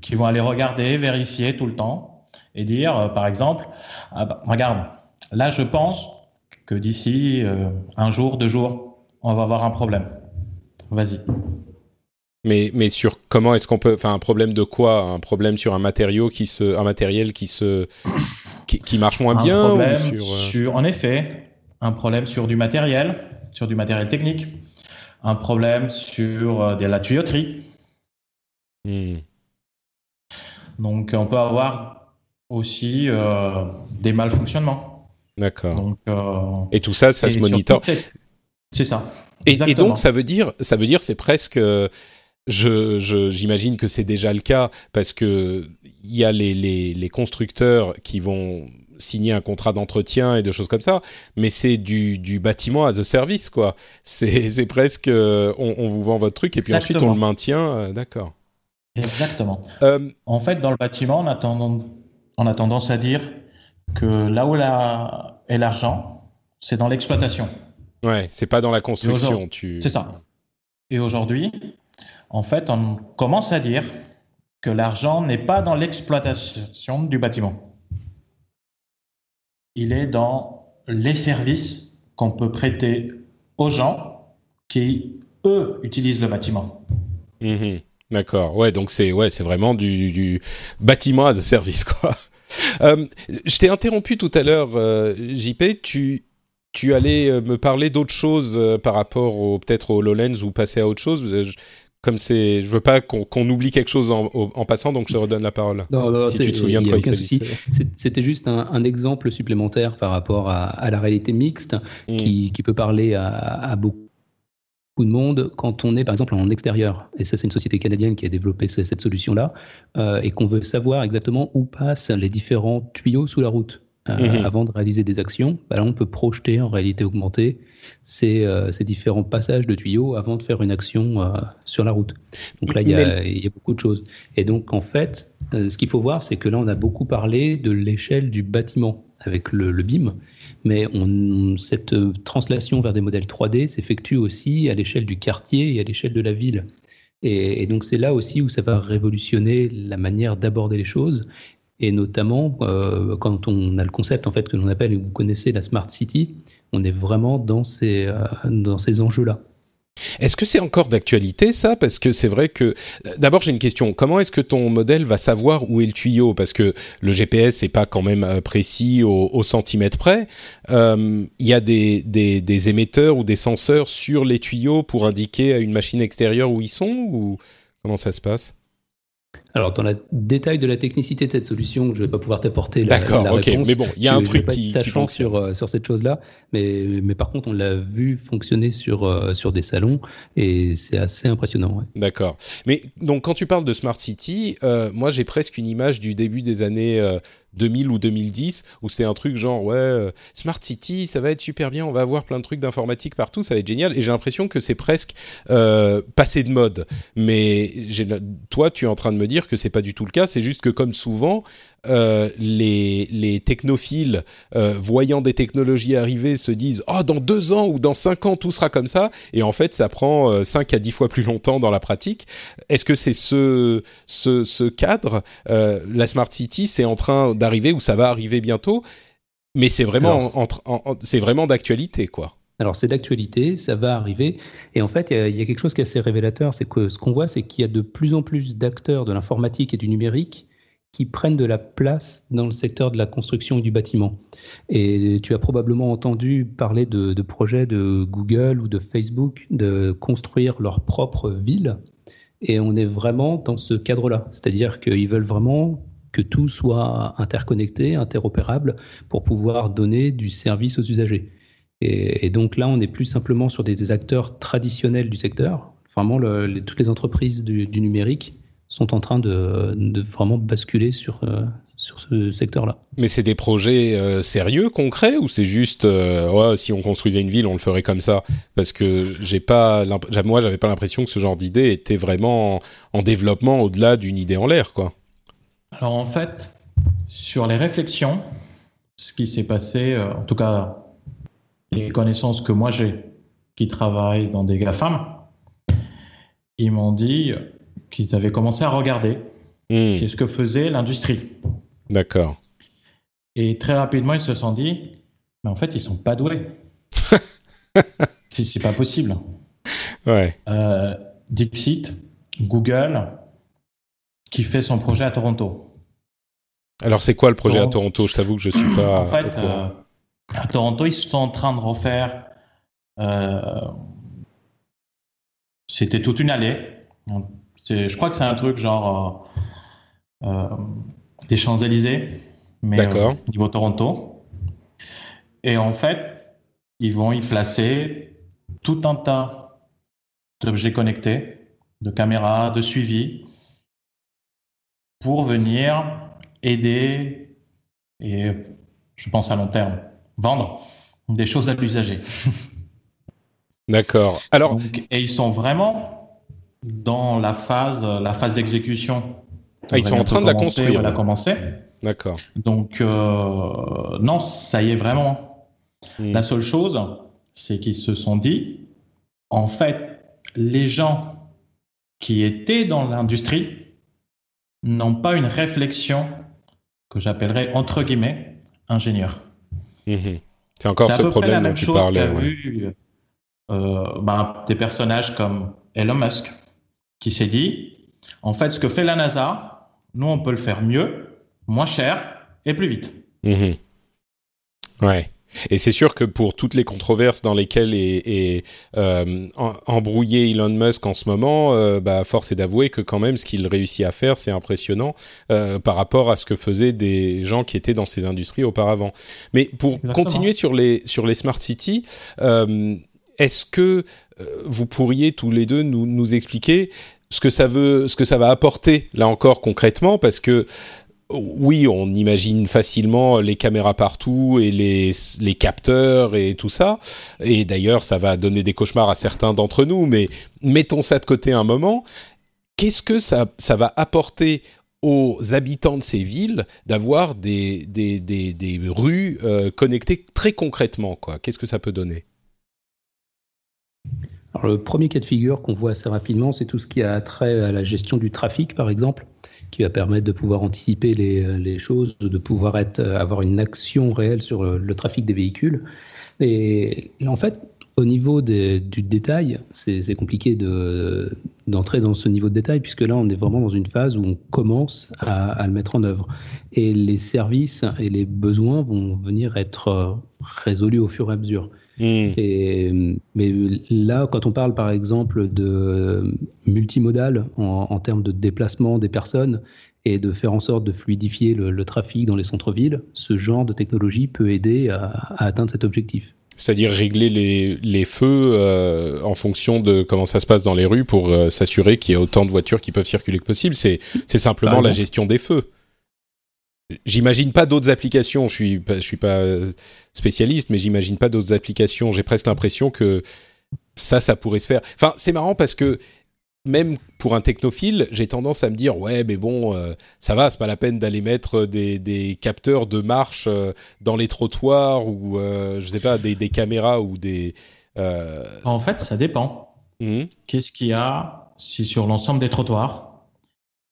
qui vont aller regarder, vérifier tout le temps et dire, euh, par exemple, ah bah, regarde, là, je pense que d'ici euh, un jour, deux jours, on va avoir un problème. Vas-y. Mais, mais sur comment est-ce qu'on peut, enfin, un problème de quoi? Un problème sur un matériau qui se, un matériel qui se, qui, marche moins bien ou sur... sur, en effet, un problème sur du matériel, sur du matériel technique, un problème sur euh, de la tuyauterie. Donc, on peut avoir aussi euh, des malfonctionnements. D'accord. Euh, et tout ça, ça se monitore. C'est ça. Et, et, donc, ça veut dire, ça veut dire, c'est presque. Je, j'imagine que c'est déjà le cas parce que il y a les, les, les, constructeurs qui vont signer un contrat d'entretien et de choses comme ça, mais c'est du, du bâtiment as a service, quoi. C'est *laughs* presque, on, on, vous vend votre truc et puis ensuite on le maintient, d'accord. Exactement. Euh, en fait, dans le bâtiment, on a, tendance, on a tendance à dire que là où la, est l'argent, c'est dans l'exploitation. Ouais, c'est pas dans la construction. Tu... C'est ça. Et aujourd'hui, en fait, on commence à dire que l'argent n'est pas dans l'exploitation du bâtiment. Il est dans les services qu'on peut prêter aux gens qui, eux, utilisent le bâtiment. Mmh D'accord. Ouais, donc c'est ouais, vraiment du, bâtiment a service *laughs* quoi. Euh, je t'ai interrompu tout à l'heure, euh, JP. Tu tu allais euh, me parler d'autre chose par rapport peut-être au HoloLens ou passer à autre chose. Comme c'est, je veux pas qu'on oublie quelque chose en, passant, donc je te redonne la parole. Non, non, si tu te souviens de quoi il. C'était juste un, exemple supplémentaire par rapport à, la réalité mixte hmm. qui, qui, peut parler à, à beaucoup de monde quand on est par exemple en extérieur. Et ça, c'est une société canadienne qui a développé cette solution-là, euh, et qu'on veut savoir exactement où passent les différents tuyaux sous la route. Euh, mhm. Avant de réaliser des actions, bah là, on peut projeter en réalité augmentée ces, euh, ces, différents passages de tuyaux avant de faire une action sur la route. Donc là, il y, a, il y, a, beaucoup de choses. Et donc, en fait, ce qu'il faut voir, c'est que là, on a beaucoup parlé de l'échelle du bâtiment avec le, le BIM mais on, cette euh, translation vers des modèles 3D s'effectue aussi à l'échelle du quartier et à l'échelle de la ville. Et, donc c'est là aussi où ça va révolutionner la manière d'aborder les choses, et notamment euh, quand on a le concept en fait que l'on appelle, et vous connaissez la smart city, on est vraiment dans ces, euh, dans ces enjeux-là. Est-ce que c'est encore d'actualité ça? Parce que c'est vrai que d'abord j'ai une question. Comment est-ce que ton modèle va savoir où est le tuyau? Parce que le GPS n'est pas quand même euh, précis au, centimètre près. Euh, il y a des, des, émetteurs ou des senseurs sur les tuyaux pour indiquer à une machine extérieure où ils sont ou comment ça se passe? Alors, dans le détail de la technicité de cette solution, je ne vais pas pouvoir t'apporter la, D'accord, ok. Mais bon, il y a un truc qui, qui sur, euh, sur cette chose-là. Mais, mais par contre, on l'a vu fonctionner sur, euh, sur des salons et c'est assez impressionnant. D'accord. Mais donc, quand tu parles de Smart City, euh, moi, j'ai presque une image du début des années 2000 ou 2010 où c'est un truc genre ouais euh, smart city ça va être super bien on va avoir plein de trucs d'informatique partout ça va être génial. Et j'ai l'impression que c'est presque euh, passé de mode. Mais toi tu es en train de me dire que c'est pas du tout le cas c'est juste que comme souvent euh, les, les, technophiles, euh, voyant des technologies arriver, se disent oh, dans deux ans ou dans cinq ans, tout sera comme ça. Et en fait, ça prend euh, cinq à dix fois plus longtemps dans la pratique. Est-ce que c'est ce, ce, ce, cadre La Smart City, c'est en train d'arriver ou ça va arriver bientôt? Mais c'est vraiment, c'est vraiment d'actualité, quoi. Alors c'est d'actualité, ça va arriver. Et en fait, il y, a quelque chose qui est assez révélateur, c'est que ce qu'on voit, c'est qu'il y a de plus en plus d'acteurs de l'informatique et du numérique qui prennent de la place dans le secteur de la construction et du bâtiment. Et tu as probablement entendu parler de, projets de Google ou de Facebook de construire leur propre ville. Et on est vraiment dans ce cadre-là. C'est-à-dire qu'ils veulent vraiment que tout soit interconnecté, interopérable, pour pouvoir donner du service aux usagers. Et, donc là, on n'est plus simplement sur des, acteurs traditionnels du secteur. Vraiment, toutes les entreprises du numérique sont en train de, vraiment basculer sur, euh, sur ce secteur-là. Mais c'est des projets euh, sérieux, concrets, ou c'est juste euh, ouais, si on construisait une ville, on le ferait comme ça? Parce que j'ai pas, moi, j'avais pas l'impression que ce genre d'idée était vraiment en, développement au-delà d'une idée en l'air, quoi. Alors en fait, sur les réflexions, ce qui s'est passé, euh, en tout cas les connaissances que moi j'ai, qui travaillent dans des GAFAM, ils m'ont dit qu'ils avaient commencé à regarder hmm. qu'est-ce que faisait l'industrie. D'accord. Et très rapidement, ils se sont dit, mais en fait, ils sont pas doués. *laughs* c'est pas possible. Ouais. Euh, Dixit, Google, qui fait son projet à Toronto. Alors, c'est quoi le projet à Toronto? Je t'avoue que je suis pas. En fait, euh, à Toronto, ils sont en train de refaire. Euh, c'était toute une allée. Je crois que c'est un truc genre des Champs-Élysées, mais au niveau Toronto. Et en fait, ils vont y placer tout un tas d'objets connectés, de caméras, de suivi, pour venir aider et, je pense à long terme, vendre des choses à l'usager. *laughs* D'accord. Alors, et ils sont vraiment dans la phase, la phase d'exécution ah, ils sont en train de la construire. Elle a commencé. D'accord. Donc, euh, non, ça y est vraiment. Hmm. La seule chose, c'est qu'ils se sont dit, en fait, les gens qui étaient dans l'industrie n'ont pas une réflexion que j'appellerais, entre guillemets, ingénieur. Mhm. C'est encore ce problème dont tu parlais. euh, bah, des personnages comme Elon Musk, qui s'est dit, en fait, ce que fait la NASA, nous, on peut le faire mieux, moins cher et plus vite. Mhm. Ouais. Et c'est sûr que pour toutes les controverses dans lesquelles est, euh, embrouillé Elon Musk en ce moment, euh, bah, force est d'avouer que quand même ce qu'il réussit à faire, c'est impressionnant euh, par rapport à ce que faisaient des gens qui étaient dans ces industries auparavant. Mais pour continuer sur les, sur les smart cities, est-ce que vous pourriez tous les deux nous, nous expliquer ce que ça veut, ce que ça va apporter là encore concrètement, parce que oui, on imagine facilement les caméras partout et les, capteurs et tout ça. Et d'ailleurs, ça va donner des cauchemars à certains d'entre nous, mais mettons ça de côté un moment. Qu'est-ce que ça, va apporter aux habitants de ces villes d'avoir des, rues euh, connectées très concrètement Qu'est-ce que ça peut donner? Le premier cas de figure qu'on voit assez rapidement, c'est tout ce qui a trait à la gestion du trafic, par exemple, qui va permettre de pouvoir anticiper les, choses, de pouvoir être, avoir une action réelle sur le, trafic des véhicules. Et, en fait, au niveau du détail, c'est compliqué d'entrer dans ce niveau de détail, puisque là, on est vraiment dans une phase où on commence à, à, le mettre en œuvre. Et les services et les besoins vont venir être résolus au fur et à mesure. Hmm. Et, mais là, quand on parle par exemple de multimodal en, termes de déplacement des personnes et de faire en sorte de fluidifier le, trafic dans les centres-villes, ce genre de technologie peut aider à, atteindre cet objectif. C'est-à-dire régler les, les feux euh, en fonction de comment ça se passe dans les rues pour euh, s'assurer qu'il y a autant de voitures qui peuvent circuler que possible. C'est simplement la gestion des feux. J'imagine pas d'autres applications. Je suis je suis pas spécialiste, mais j'imagine pas d'autres applications. J'ai presque l'impression que ça, ça pourrait se faire. Enfin, c'est marrant parce que même pour un technophile, j'ai tendance à me dire ouais, mais bon, euh, ça va, c'est pas la peine d'aller mettre des, des, capteurs de marche euh, dans les trottoirs ou euh, je sais pas des, des caméras ou des. En fait, ça dépend. Mmh. Qu'est-ce qu'il y a si sur l'ensemble des trottoirs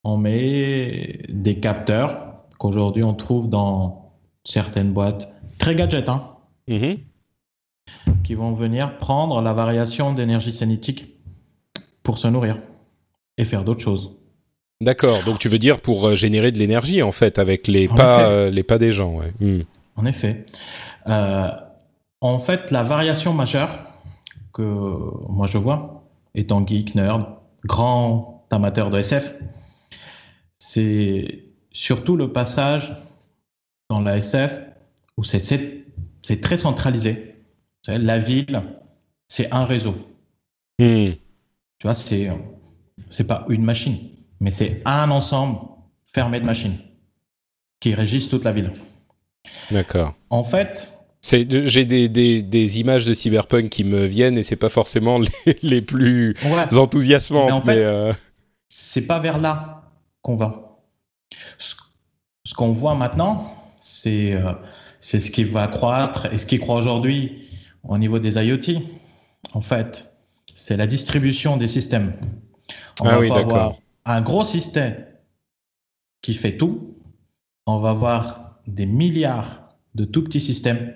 on met des capteurs qu'aujourd'hui on trouve dans certaines boîtes très gadgets, hein, mhm. qui vont venir prendre la variation d'énergie cinétique pour se nourrir et faire d'autres choses. D'accord, donc tu veux dire pour euh, générer de l'énergie en fait avec les pas, euh, les pas des gens, ouais. Hmm. En effet. Euh, en fait, la variation majeure que moi je vois, étant geek, nerd, grand amateur de SF, c'est surtout le passage dans la SF où c'est très centralisé. La ville, c'est un réseau. Hmm. Tu vois, c'est c'est pas une machine, mais c'est un ensemble fermé de machines. qui régissent toute la ville. D'accord. En fait, j'ai des, des, des, images de cyberpunk qui me viennent et c'est pas forcément les, les plus enthousiasmantes. Mais, euh, c'est pas vers là qu'on va. Ce, qu'on voit maintenant, c'est euh, c'est ce qui va croître et ce qui croît aujourd'hui au niveau des IoT. En fait, c'est la distribution des systèmes. On ah va avoir un gros système qui fait tout. On va avoir des milliards de tout petits systèmes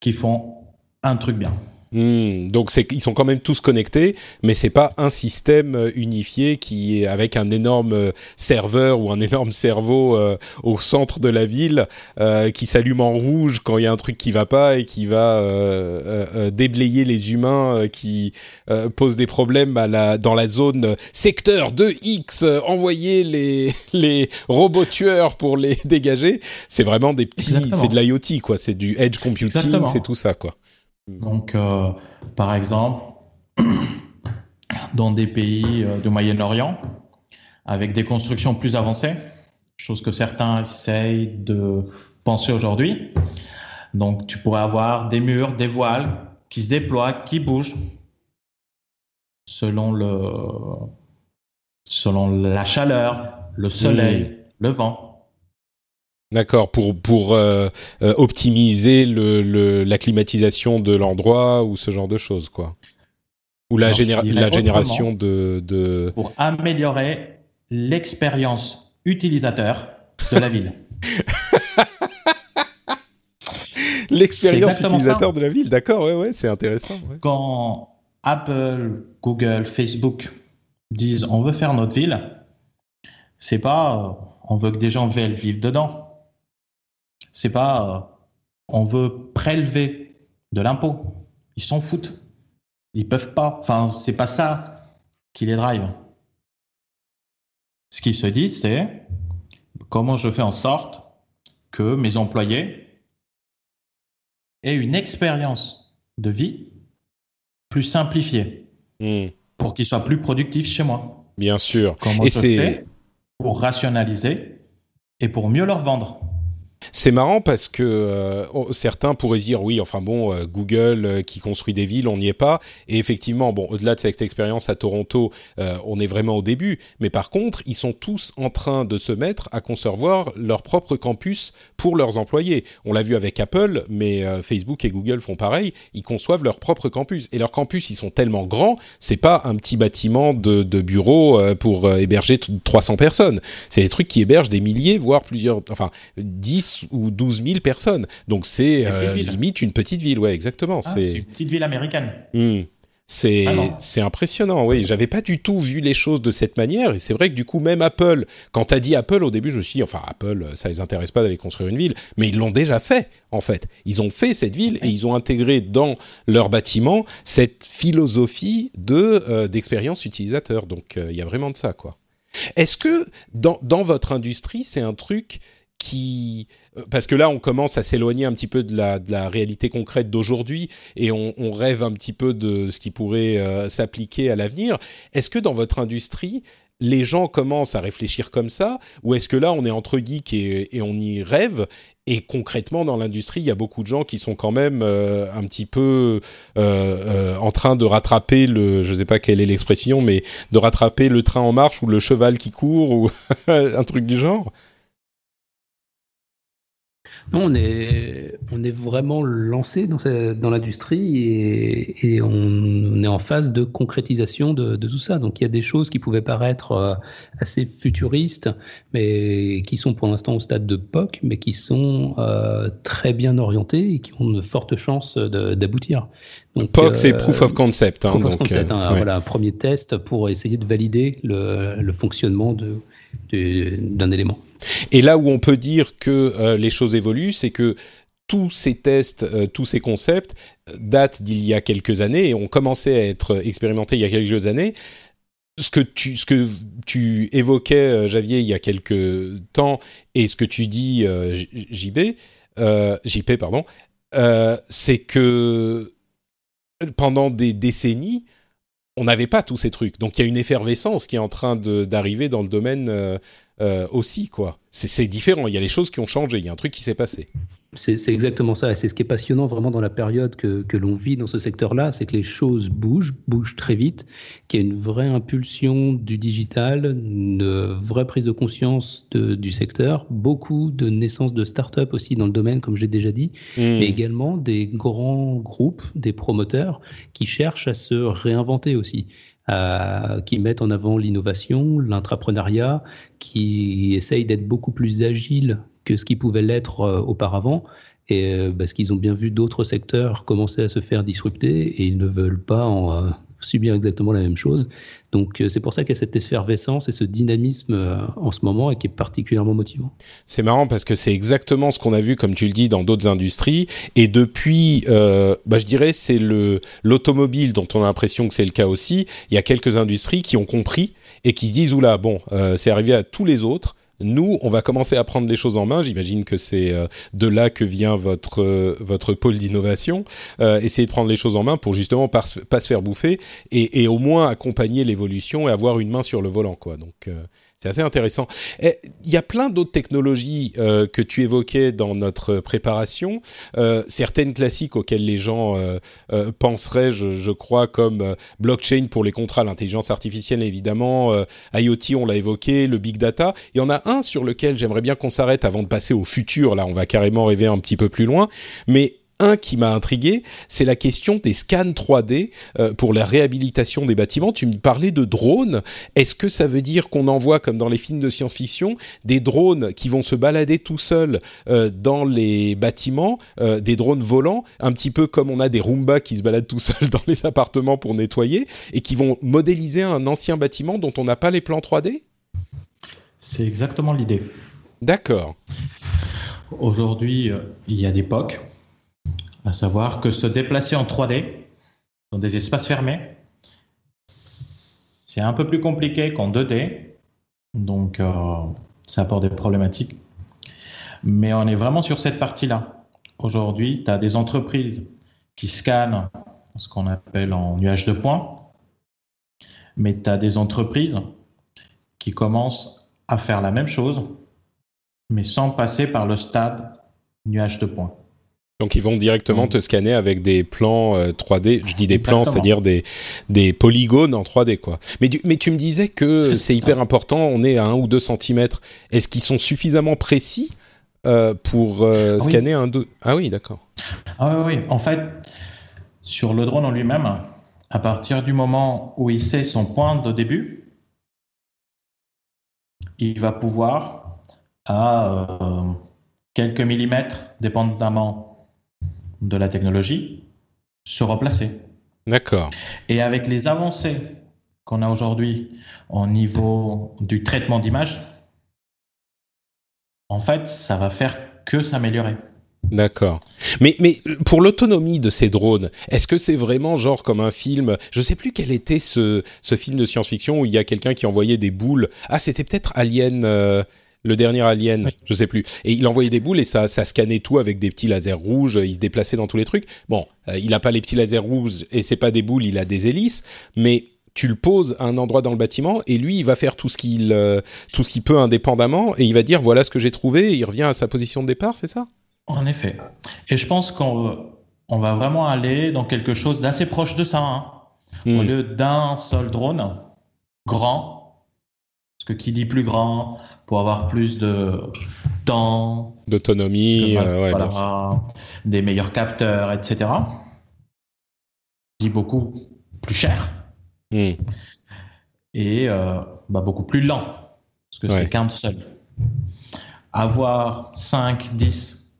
qui font un truc bien. Hmm, donc ils sont quand même tous connectés, mais c'est pas un système euh, unifié qui est avec un énorme euh, serveur ou un énorme cerveau euh, au centre de la ville qui s'allume en rouge quand il y a un truc qui va pas et qui va déblayer les humains qui posent des problèmes à la, dans la zone secteur 2X, envoyer les, *laughs* les robots tueurs pour les *laughs* dégager. C'est vraiment des petits, c'est de l'IoT quoi, c'est du edge computing, c'est tout ça quoi. Donc, euh, par exemple, *clears throat* dans des pays euh, du Moyen-Orient, avec des constructions plus avancées, chose que certains essayent de penser aujourd'hui. Donc, tu pourrais avoir des murs, des voiles qui se déploient, qui bougent selon le, selon la chaleur, le soleil, le vent. D'accord, pour pour euh, euh, optimiser le, la climatisation de l'endroit ou ce genre de choses, quoi. Ou la, la génération de, de, Pour améliorer l'expérience utilisateur de la ville. *laughs* l'expérience utilisateur de la ville, d'accord, ouais, ouais, c'est intéressant. Quand Apple, Google, Facebook disent on veut faire notre ville, c'est pas euh, on veut que des gens viennent vivre dedans c'est pas euh, on veut prélever de l'impôt. Ils s'en foutent. Ils peuvent pas. Enfin, c'est pas ça qui les drive. Ce qu'ils se disent, c'est comment je fais en sorte que mes employés aient une expérience de vie plus simplifiée hmm. pour qu'ils soient plus productifs chez moi. Bien sûr. Comment et c'est pour rationaliser et pour mieux leur vendre. C'est marrant parce que euh, certains pourraient dire oui, enfin bon, euh, Google euh, qui construit des villes, on n'y est pas. Et effectivement, bon, au-delà de cette expérience à Toronto, on est vraiment au début. Mais par contre, ils sont tous en train de se mettre à concevoir leur propre campus pour leurs employés. On l'a vu avec Apple, mais Facebook et Google font pareil. Ils conçoivent leur propre campus. Et leurs campus, ils sont tellement grands, c'est pas un petit bâtiment de, de bureau pour héberger 300 personnes. C'est des trucs qui hébergent des milliers, voire plusieurs, enfin 10 ou 12 000 personnes. Donc c'est euh, limite une petite ville, ouais, exactement. Ah, c'est une petite ville américaine. C'est c'est impressionnant, oui. J'avais pas du tout vu les choses de cette manière, et c'est vrai que du coup, même Apple, quand t'as dit Apple au début, je me suis dit, enfin, Apple, ça les intéresse pas d'aller construire une ville, mais ils l'ont déjà fait, en fait. Ils ont fait cette ville et ils ont intégré dans leur bâtiment cette philosophie de euh, d'expérience utilisateur. Donc, euh, il y a vraiment de ça, quoi. Est-ce que dans, dans votre industrie, c'est un truc qui euh, parce que là on commence à s'éloigner un petit peu de la, de la réalité concrète d'aujourd'hui et on, on, rêve un petit peu de ce qui pourrait euh, s'appliquer à l'avenir. Est-ce que dans votre industrie les gens commencent à réfléchir comme ça ou est-ce que là on est entre geeks et, et on y rêve et concrètement dans l'industrie il y a beaucoup de gens qui sont quand même euh, un petit peu en train de rattraper le je sais pas quelle est l'expression mais de rattraper le train en marche ou le cheval qui court ou *laughs* un truc du genre? Non, on est, on est vraiment lancé dans, dans l'industrie et, et on, est en phase de concrétisation de, de, tout ça. Donc il y a des choses qui pouvaient paraître euh, assez futuristes, mais qui sont pour l'instant au stade de POC, mais qui sont euh, très bien orientées et qui ont de fortes chances d'aboutir. Donc, POC, c'est euh, Proof of Concept. Hein, proof of concept, hein, voilà, un premier test pour essayer de valider le, le fonctionnement d'un élément. Et là où on peut dire que euh, les choses évoluent, c'est que tous ces tests, euh, tous ces concepts euh, datent d'il y a quelques années et ont commencé à être expérimentés il y a quelques années. Ce que tu, ce que tu évoquais, Javier, il y a quelques temps, et ce que tu dis, JB, JP, pardon, c'est que pendant des décennies, on n'avait pas tous ces trucs. Donc il y a une effervescence qui est en train d'arriver dans le domaine aussi, quoi. C'est différent. Il y a les choses qui ont changé. Il y a un truc qui s'est passé. C'est exactement ça. Et c'est ce qui est passionnant vraiment dans la période que, que l'on vit dans ce secteur-là, c'est que les choses bougent, bougent très vite, qu'il y a une vraie impulsion du digital, une vraie prise de conscience de, du secteur, beaucoup de naissances de start-up aussi dans le domaine, comme j'ai déjà dit, mmh. mais également des grands groupes, des promoteurs qui cherchent à se réinventer aussi. Qui mettent en avant l'innovation, l'intrapreneuriat, qui essayent d'être beaucoup plus agiles que ce qui pouvait l'être euh, auparavant. Et euh, parce qu'ils ont bien vu d'autres secteurs commencer à se faire disrupter et ils ne veulent pas en euh, subir exactement la même chose. Donc c'est pour ça qu'il y a cette effervescence et ce dynamisme en ce moment et qui est particulièrement motivant. C'est marrant parce que c'est exactement ce qu'on a vu, comme tu le dis, dans d'autres industries. Et depuis, bah, je dirais, c'est le l'automobile dont on a l'impression que c'est le cas aussi. Il y a quelques industries qui ont compris et qui se disent oula, bon, c'est arrivé à tous les autres nous, on va commencer à prendre les choses en main. J'imagine que c'est euh, de là que vient votre euh, votre pôle d'innovation. Euh, essayer de prendre les choses en main pour justement pas, pas se faire bouffer et, et au moins accompagner l'évolution et avoir une main sur le volant, quoi. Donc c'est assez intéressant. Il y a plein d'autres technologies euh, que tu évoquais dans notre préparation, euh, certaines classiques auxquelles les gens euh, euh penseraient, je, je, crois, comme euh, blockchain pour les contrats, l'intelligence artificielle évidemment, euh, IoT on l'a évoqué, le big data. Il y en a un sur lequel j'aimerais bien qu'on s'arrête avant de passer au futur. Là, on va carrément rêver un petit peu plus loin, mais un qui m'a intrigué, c'est la question des scans 3D euh, pour la réhabilitation des bâtiments. Tu me parlais de drones. Est-ce que ça veut dire qu'on envoie, comme dans les films de science-fiction, des drones qui vont se balader tout seuls euh, dans les bâtiments, euh, des drones volants, un petit peu comme on a des Roomba qui se baladent tout *laughs* seuls dans les appartements pour nettoyer, et qui vont modéliser un ancien bâtiment dont on n'a pas les plans 3D C'est exactement l'idée. D'accord. Aujourd'hui, il y a des POC à savoir que se déplacer en 3D dans des espaces fermés, c'est un peu plus compliqué qu'en 2D, donc euh, ça apporte des problématiques. Mais on est vraiment sur cette partie-là. Aujourd'hui, tu as des entreprises qui scannent ce qu'on appelle en nuage de points, mais tu as des entreprises qui commencent à faire la même chose, mais sans passer par le stade nuage de points. Donc ils vont directement mm. te scanner avec des plans 3D. Euh, Je dis des plans, c'est-à-dire des, des polygones en 3D quoi. Mais, mais tu me disais que c'est hyper important. On est à 1 ou 2 cm. Est-ce qu'ils sont suffisamment précis euh, pour euh, ah scanner un deux? Ah oui, d'accord. Ah oui, oui, en fait, sur le drone en lui-même, à partir du moment où il sait son point de début, il va pouvoir à quelques millimètres, dépendamment de la technologie se replacer. D'accord. Et avec les avancées qu'on a aujourd'hui au niveau du traitement d'image, en fait, ça va faire que s'améliorer. D'accord. Mais, mais pour l'autonomie de ces drones, est-ce que c'est vraiment genre comme un film? Je sais plus quel était ce, ce film de science-fiction où il y a quelqu'un qui envoyait des boules. Ah, c'était peut-être Alien. Euh, le dernier Alien, je sais plus. Et il envoyait des boules et ça, ça scannait tout avec des petits lasers rouges. Il se déplaçait dans tous les trucs. Bon, euh, il a pas les petits lasers rouges et c'est pas des boules, il a des hélices. Mais tu le poses à un endroit dans le bâtiment et lui, il va faire tout ce qu'il euh, tout ce qu'il peut indépendamment et il va dire voilà ce que j'ai trouvé. Et il revient à sa position de départ, c'est ça? En effet. Et je pense qu'on on va vraiment aller dans quelque chose d'assez proche de ça. Hein. Au hmm. lieu d'un seul drone grand, parce que qui dit plus grand, pour avoir plus de temps, d'autonomie, euh, des meilleurs capteurs, etc. Dit beaucoup plus cher hmm. et euh, bah, beaucoup plus lent parce que c'est qu'un seul. Avoir 5, 10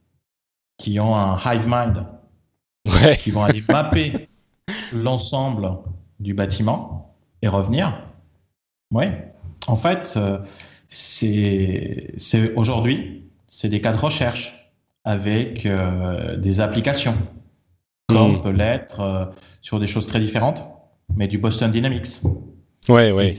qui ont un hive mind, qui vont aller mapper *laughs* l'ensemble du bâtiment et revenir. Ouais. En fait, euh, c'est aujourd'hui, c'est des cas de recherche avec euh, des applications, comme hmm. peut l'être euh, sur des choses très différentes, mais du Boston Dynamics. Ouais, ouais.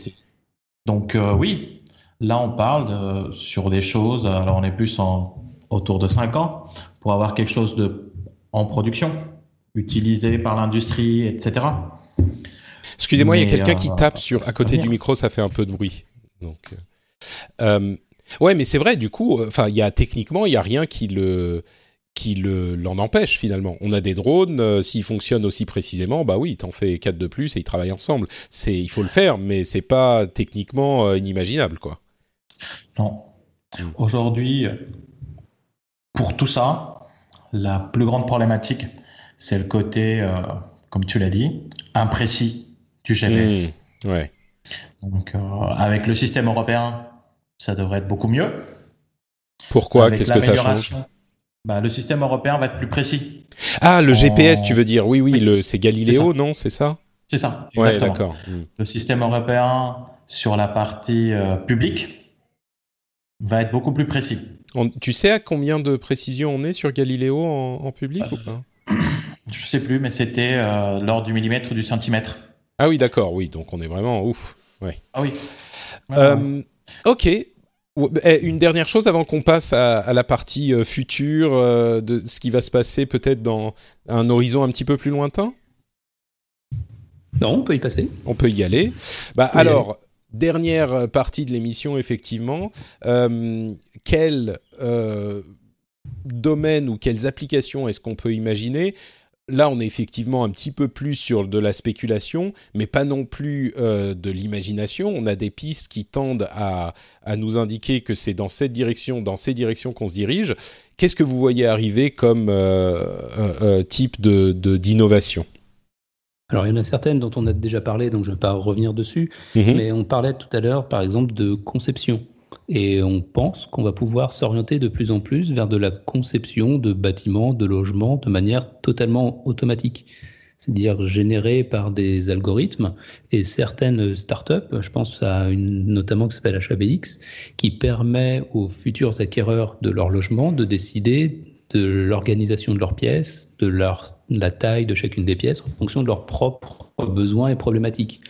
Donc euh, oui, là on parle sur des choses, alors on est plus en, autour de 5 ans, pour avoir quelque chose de, en production, utilisé par l'industrie, etc. Excusez-moi, il y a quelqu'un qui tape sur à côté du micro, ça fait un peu de bruit. Donc. Euh, Ouais, mais c'est vrai. Du coup, enfin, il y a techniquement, il y a rien qui le qui le l'en empêche finalement. On a des drones, s'ils fonctionnent aussi précisément, bah oui, t'en fais quatre de plus et ils travaillent ensemble. C'est, il faut le faire, mais c'est pas techniquement inimaginable, quoi. Non. Mm. Aujourd'hui, pour tout ça, la plus grande problématique, c'est le côté, euh, comme tu l'as dit, imprécis du GPS. Mmh, ouais. Donc, euh, avec le système européen, ça devrait être beaucoup mieux. Pourquoi? Qu'est-ce que ça change? bah, Le système européen va être plus précis. Ah, le GPS, tu veux dire? Oui, oui, le... c'est Galileo, non? C'est ça? C'est ça. Ouais, d'accord. Le système européen sur la partie euh, publique va être beaucoup plus précis tu sais à combien de précision on est sur Galileo en, public ou pas? Je sais plus, mais c'était euh, lors du millimètre ou du centimètre. Ah oui, d'accord, oui, donc on est vraiment ouf. Ouais. Ah oui. Euh, ok. Eh, une dernière chose avant qu'on passe à, la partie euh, future de ce qui va se passer peut-être dans un horizon un petit peu plus lointain? Non, on peut y passer. On peut y aller. Bah, alors, dernière partie de l'émission, effectivement. Euh, quel euh, domaine ou quelles applications est-ce qu'on peut imaginer? Là, on est effectivement un petit peu plus sur de la spéculation, mais pas non plus euh, de l'imagination. On a des pistes qui tendent à, nous indiquer que c'est dans cette direction, dans ces directions qu'on se dirige. Qu'est-ce que vous voyez arriver comme type de d'innovation? Alors, il y en a certaines dont on a déjà parlé, donc je ne vais pas revenir dessus, mhm. mais on parlait tout à l'heure, par exemple, de conception. Et on pense qu'on va pouvoir s'orienter de plus en plus vers de la conception de bâtiments, de logements, de manière totalement automatique. C'est-à-dire générée par des algorithmes et certaines startups, je pense à une notamment qui s'appelle HABX, qui permet aux futurs acquéreurs de leur logement de décider de l'organisation de leurs pièces, de leur la taille de chacune des pièces en fonction de leurs propres besoins et problématiques.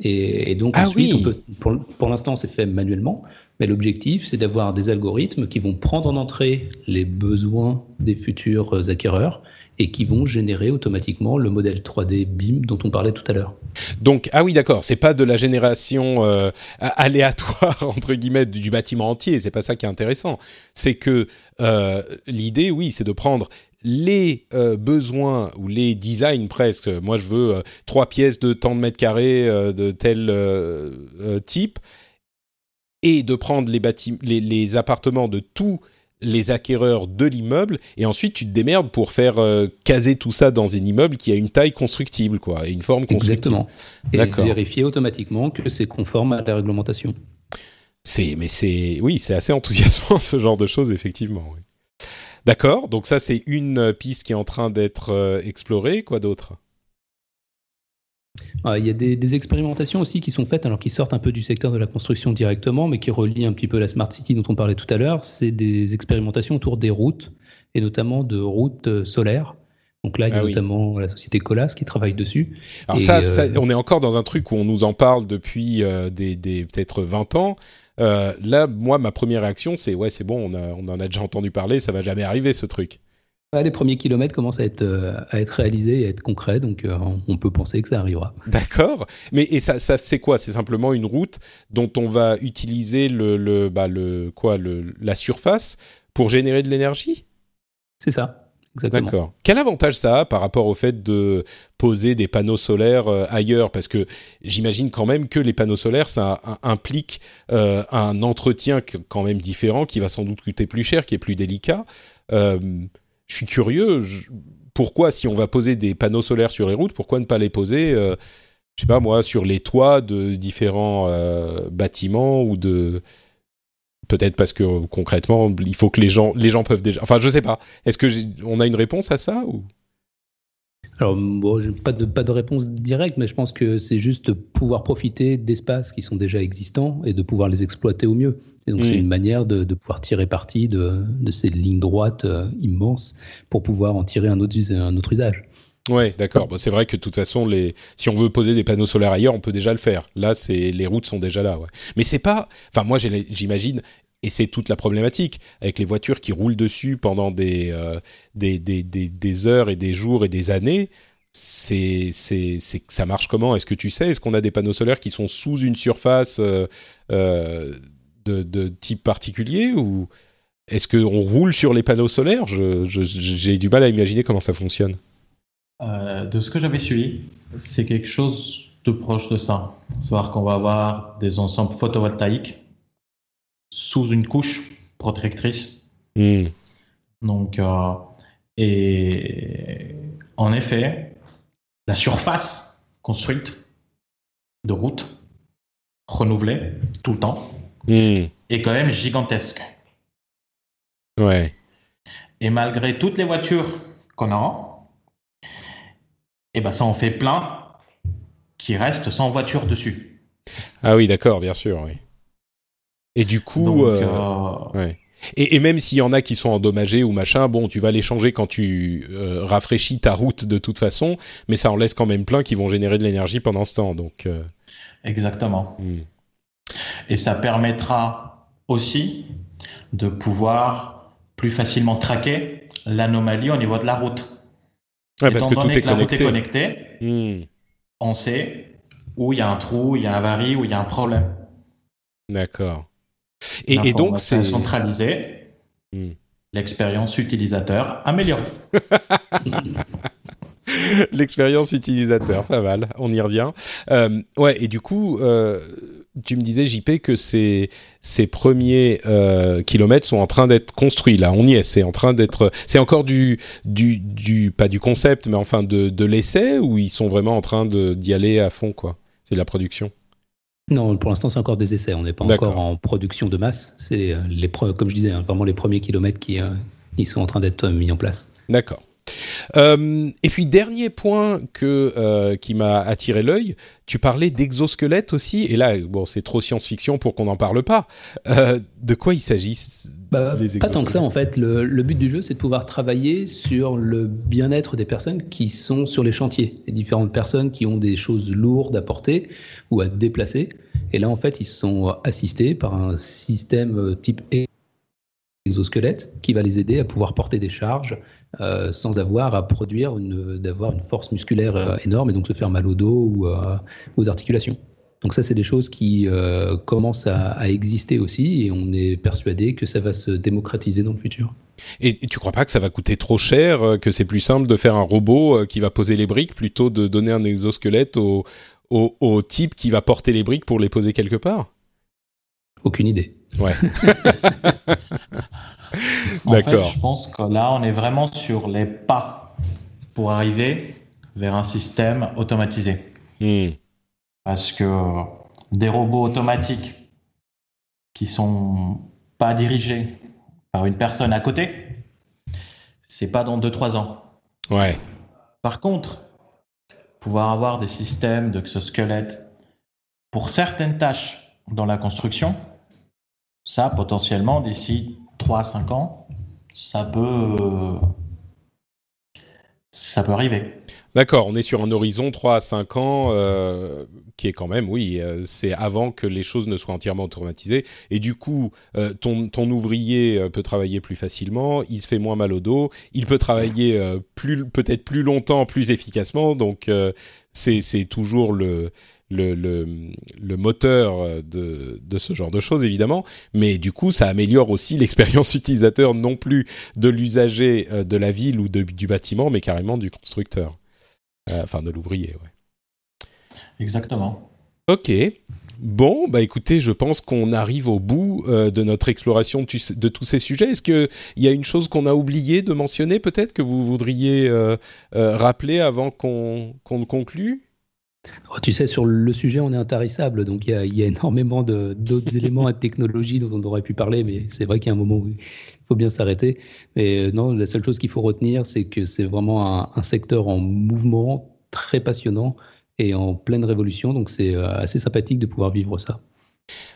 Et, donc ah ensuite, pour, l'instant, c'est fait manuellement, mais l'objectif, c'est d'avoir des algorithmes qui vont prendre en entrée les besoins des futurs acquéreurs et qui vont générer automatiquement le modèle 3D BIM dont on parlait tout à l'heure. Donc ah oui d'accord, c'est pas de la génération euh, aléatoire *laughs* entre guillemets du, bâtiment entier, c'est pas ça qui est intéressant. C'est que euh, l'idée oui, c'est de prendre les euh, besoins ou les designs presque. Moi, je veux euh, trois pièces de tant de mètres carrés euh, de tel type et de prendre les, les, appartements de tous les acquéreurs de l'immeuble et ensuite tu te démerdes pour faire caser tout ça dans un immeuble qui a une taille constructible quoi et une forme constructible. Exactement. Et vérifier automatiquement que c'est conforme à la réglementation. C'est mais c'est oui, c'est assez enthousiasmant *laughs* ce genre de choses effectivement. Oui. D'accord, donc ça c'est une euh, piste qui est en train d'être euh, explorée. Quoi d'autre? Il y a des, expérimentations aussi qui sont faites, alors qui sortent un peu du secteur de la construction directement, mais qui relient un petit peu la Smart City dont on parlait tout à l'heure. C'est des expérimentations autour des routes, et notamment de routes euh, solaires. Donc là, il y a ah notamment la société Colas qui travaille dessus. Alors ça, on est encore dans un truc où on nous en parle depuis des, des peut-être 20 ans. Euh, là, moi, ma première réaction, c'est ouais, c'est bon, on, en a déjà entendu parler, ça va jamais arriver ce truc. Les premiers kilomètres commencent à être, euh, à être réalisés et à être concrets, donc euh, on peut penser que ça arrivera. D'accord. Mais et ça, ça c'est quoi? C'est simplement une route dont on va utiliser le, le, bah, le quoi, le, la surface pour générer de l'énergie? C'est ça. D'accord. Quel avantage ça a par rapport au fait de poser des panneaux solaires euh, ailleurs? Parce que j'imagine quand même que les panneaux solaires, ça implique euh, un entretien quand même différent, qui va sans doute coûter plus cher, qui est plus délicat. Euh, je suis curieux. pourquoi, si on va poser des panneaux solaires sur les routes, pourquoi ne pas les poser, je sais pas moi, sur les toits de différents bâtiments ou de Peut-être parce que concrètement, il faut que les gens, les gens peuvent déjà. Enfin, je sais pas. Est-ce que on a une réponse à ça ou? Alors, bon, pas de, pas de réponse directe, mais je pense que c'est juste pouvoir profiter d'espaces qui sont déjà existants et de pouvoir les exploiter au mieux. Et donc, c'est une manière de, de, pouvoir tirer parti de, de ces lignes droites euh, immenses pour pouvoir en tirer un autre, un autre usage. Ouais, d'accord. Bon, c'est vrai que de toute façon, les... si on veut poser des panneaux solaires ailleurs, on peut déjà le faire. Là, c'est les routes sont déjà là. Ouais. Mais c'est pas. Enfin, moi, j'imagine et c'est toute la problématique avec les voitures qui roulent dessus pendant des, euh, des, des, des, heures et des jours et des années. C'est, c'est, ça marche comment? Est-ce que tu sais? Est-ce qu'on a des panneaux solaires qui sont sous une surface euh, euh, de, type particulier ou est-ce qu'on roule sur les panneaux solaires? J'ai du mal à imaginer comment ça fonctionne. De ce que j'avais suivi, c'est quelque chose de proche de ça. Savoir qu'on va avoir des ensembles photovoltaïques sous une couche protectrice. Hmm. Donc, euh, et en effet, la surface construite de route renouvelée tout le temps hmm. est quand même gigantesque. Ouais. Et malgré toutes les voitures qu'on a, et eh ben ça en fait plein qui restent sans voiture dessus. Ah oui, d'accord, bien sûr, oui. Et du coup, euh, euh, Et, même s'il y en a qui sont endommagés ou machin, bon, tu vas les changer quand tu euh, rafraîchis ta route de toute façon, mais ça en laisse quand même plein qui vont générer de l'énergie pendant ce temps. Donc, Exactement. Hmm. Et ça permettra aussi de pouvoir plus facilement traquer l'anomalie au niveau de la route. parce que tout est la connecté. Route est connectée hmm. On sait où il y a un trou, il y a un avarie, où il y a un problème. D'accord. Et, donc, c'est. centralisé. Hmm. L'expérience utilisateur améliorée. *laughs* L'expérience utilisateur, pas mal, on y revient. Euh, ouais, et du coup, euh, tu me disais, JP, que ces, ces premiers euh, kilomètres sont en train d'être construits, là, on y est, c'est en train d'être... C'est encore du, du, du, pas du concept, mais enfin de, de l'essai, ou ils sont vraiment en train d'y aller à fond, quoi? C'est de la production? Non, pour l'instant, c'est encore des essais. On n'est pas encore en production de masse. C'est euh, les comme je disais, hein, vraiment les premiers kilomètres qui euh, ils sont en train d'être mis en place. D'accord. Euh, et puis dernier point que qui m'a attiré l'œil, tu parlais d'exosquelette aussi, et là bon c'est trop science-fiction pour qu'on n'en parle pas. de quoi il s'agit bah, Pas tant que ça en fait. Le, le but du jeu c'est de pouvoir travailler sur le bien-être des personnes qui sont sur les chantiers, les différentes personnes qui ont des choses lourdes à porter ou à déplacer. Et là, en fait, ils sont assistés par un système euh, type exosquelette qui va les aider à pouvoir porter des charges euh, sans avoir à produire une, d'avoir une force musculaire euh, énorme et donc se faire mal au dos ou aux articulations. Donc ça, c'est des choses qui commencent à, exister aussi et on est persuadé que ça va se démocratiser dans le futur. Et, et tu crois pas que ça va coûter trop cher, que c'est plus simple de faire un robot qui va poser les briques plutôt de donner un exosquelette au, au, type qui va porter les briques pour les poser quelque part? Aucune idée. Ouais. *laughs* D'accord. je pense que là, on est vraiment sur les pas pour arriver vers un système automatisé. Hmm. Parce que des robots automatiques qui sont pas dirigés par une personne à côté, c'est pas dans 2-3 ans. Ouais. Par contre, pouvoir avoir des systèmes d'exosquelettes pour certaines tâches dans la construction, ça, potentiellement, d'ici 3-5 ans, ça peut, ça peut arriver. D'accord, on est sur un horizon 3 à 5 ans euh, qui est quand même, oui, euh, c'est avant que les choses ne soient entièrement automatisées. Et du coup, euh, ton, ton, ouvrier peut travailler plus facilement, il se fait moins mal au dos, il peut travailler plus peut-être plus longtemps, plus efficacement. Donc, c'est toujours le, le, le, le, moteur de, de, ce genre de choses, évidemment. Mais du coup, ça améliore aussi *laughs* l'expérience utilisateur, non plus de l'usager de la ville ou de, du bâtiment, mais carrément du constructeur. Euh, enfin, de l'ouvrier, ouais. Exactement. Ok. Bon, bah écoutez, je pense qu'on arrive au bout euh, de notre exploration de, tous ces sujets. Est-ce qu'il y a une chose qu'on a oublié de mentionner, peut-être, que vous voudriez euh, rappeler avant qu'on ne conclue? Oh, tu sais, sur le sujet, on est intarissable, donc il y, a énormément d'autres *laughs* éléments et technologies dont on aurait pu parler, mais c'est vrai qu'il y a un moment où faut bien s'arrêter. Mais non, la seule chose qu'il faut retenir, c'est que c'est vraiment un, secteur en mouvement, très passionnant et en pleine révolution. Donc c'est euh, assez sympathique de pouvoir vivre ça.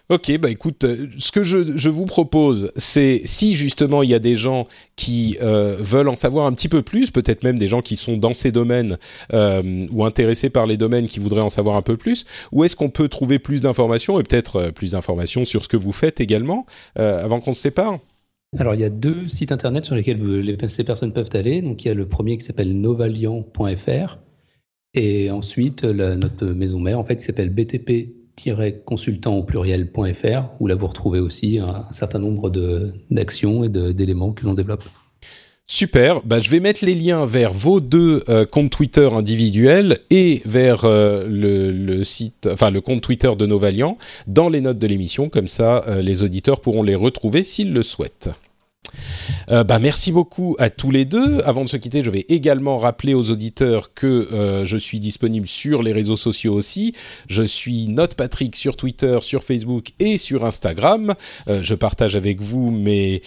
Ok, bah écoute, euh, ce que je, vous propose, c'est si justement il y a des gens qui euh, veulent en savoir un petit peu plus, peut-être même des gens qui sont dans ces domaines ou intéressés par les domaines qui voudraient en savoir un peu plus, où est-ce qu'on peut trouver plus d'informations et peut-être plus d'informations sur ce que vous faites également, avant qu'on se sépare? Alors, il y a deux sites internet sur lesquels ces personnes peuvent aller. Donc, il y a le premier qui s'appelle novalian.fr et ensuite notre maison mère, en fait, qui s'appelle BTP consultant au pluriel.fr, où là vous retrouvez aussi un, certain nombre d'actions et d'éléments que l'on développe. Super, bah, je vais mettre les liens vers vos deux euh, comptes Twitter individuels et vers euh, le, site, enfin le compte Twitter de Novalian dans les notes de l'émission, comme ça euh, les auditeurs pourront les retrouver s'ils le souhaitent. Euh, bah, merci beaucoup à tous les deux. Avant de se quitter, je vais également rappeler aux auditeurs que euh, je suis disponible sur les réseaux sociaux aussi. Je suis Note Patrick sur Twitter, sur Facebook et sur Instagram. Euh, je partage avec vous mes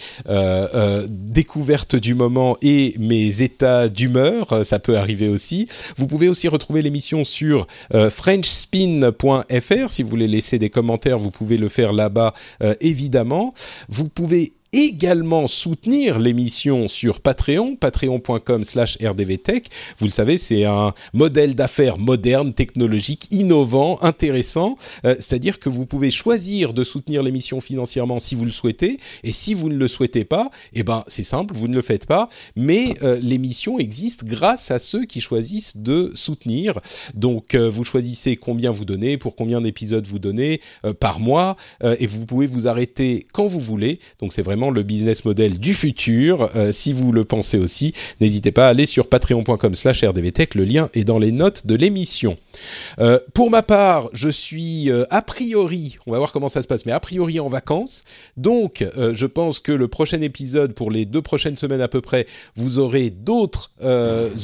découvertes du moment et mes états d'humeur. Ça peut arriver aussi. Vous pouvez aussi retrouver l'émission sur frenchspin.fr. Si vous voulez laisser des commentaires, vous pouvez le faire là-bas, évidemment. Vous pouvez également soutenir l'émission sur Patreon, patreon.com slash rdvtech. Vous le savez, c'est un modèle d'affaires moderne, technologique, innovant, intéressant. Euh, c'est-à-dire que vous pouvez choisir de soutenir l'émission financièrement si vous le souhaitez. Et si vous ne le souhaitez pas, eh ben, c'est simple, vous ne le faites pas. Mais euh, l'émission existe grâce à ceux qui choisissent de soutenir. Donc, euh, vous choisissez combien vous donnez, pour combien d'épisodes vous donnez par mois. et vous pouvez vous arrêter quand vous voulez. Donc, c'est vraiment le business model du futur. Euh, si vous le pensez aussi, n'hésitez pas à aller sur patreon.com slash rdvtech. Le lien est dans les notes de l'émission. Euh, pour ma part, je suis euh, a priori, on va voir comment ça se passe, mais a priori en vacances. Donc, je pense que le prochain épisode, pour les deux prochaines semaines à peu près, vous aurez d'autres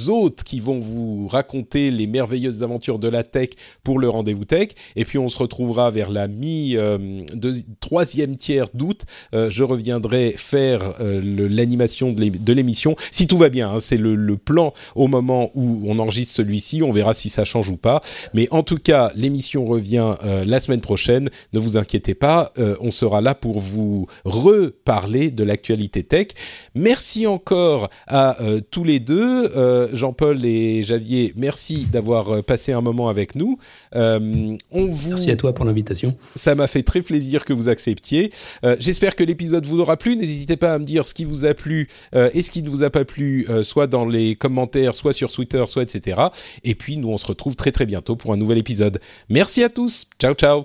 hôtes qui vont vous raconter les merveilleuses aventures de la tech pour le rendez-vous tech. Et puis, on se retrouvera vers la mi troisième tiers d'août. je reviendrai faire euh, l'animation de l'émission. Si tout va bien, hein, c'est le, plan au moment où on enregistre celui-ci. On verra si ça change ou pas. Mais en tout cas, l'émission revient euh, la semaine prochaine. Ne vous inquiétez pas, euh, on sera là pour vous reparler de l'actualité tech. Merci encore à tous les deux, Jean-Paul et Javier. Merci d'avoir passé un moment avec nous. on vous... Merci à toi pour l'invitation. Ça m'a fait très plaisir que vous acceptiez. J'espère que l'épisode vous aura plu. N'hésitez pas à me dire ce qui vous a plu euh, et ce qui ne vous a pas plu, euh, soit dans les commentaires, soit sur Twitter, soit etc. Et puis nous, on se retrouve très très bientôt pour un nouvel épisode. Merci à tous. Ciao ciao.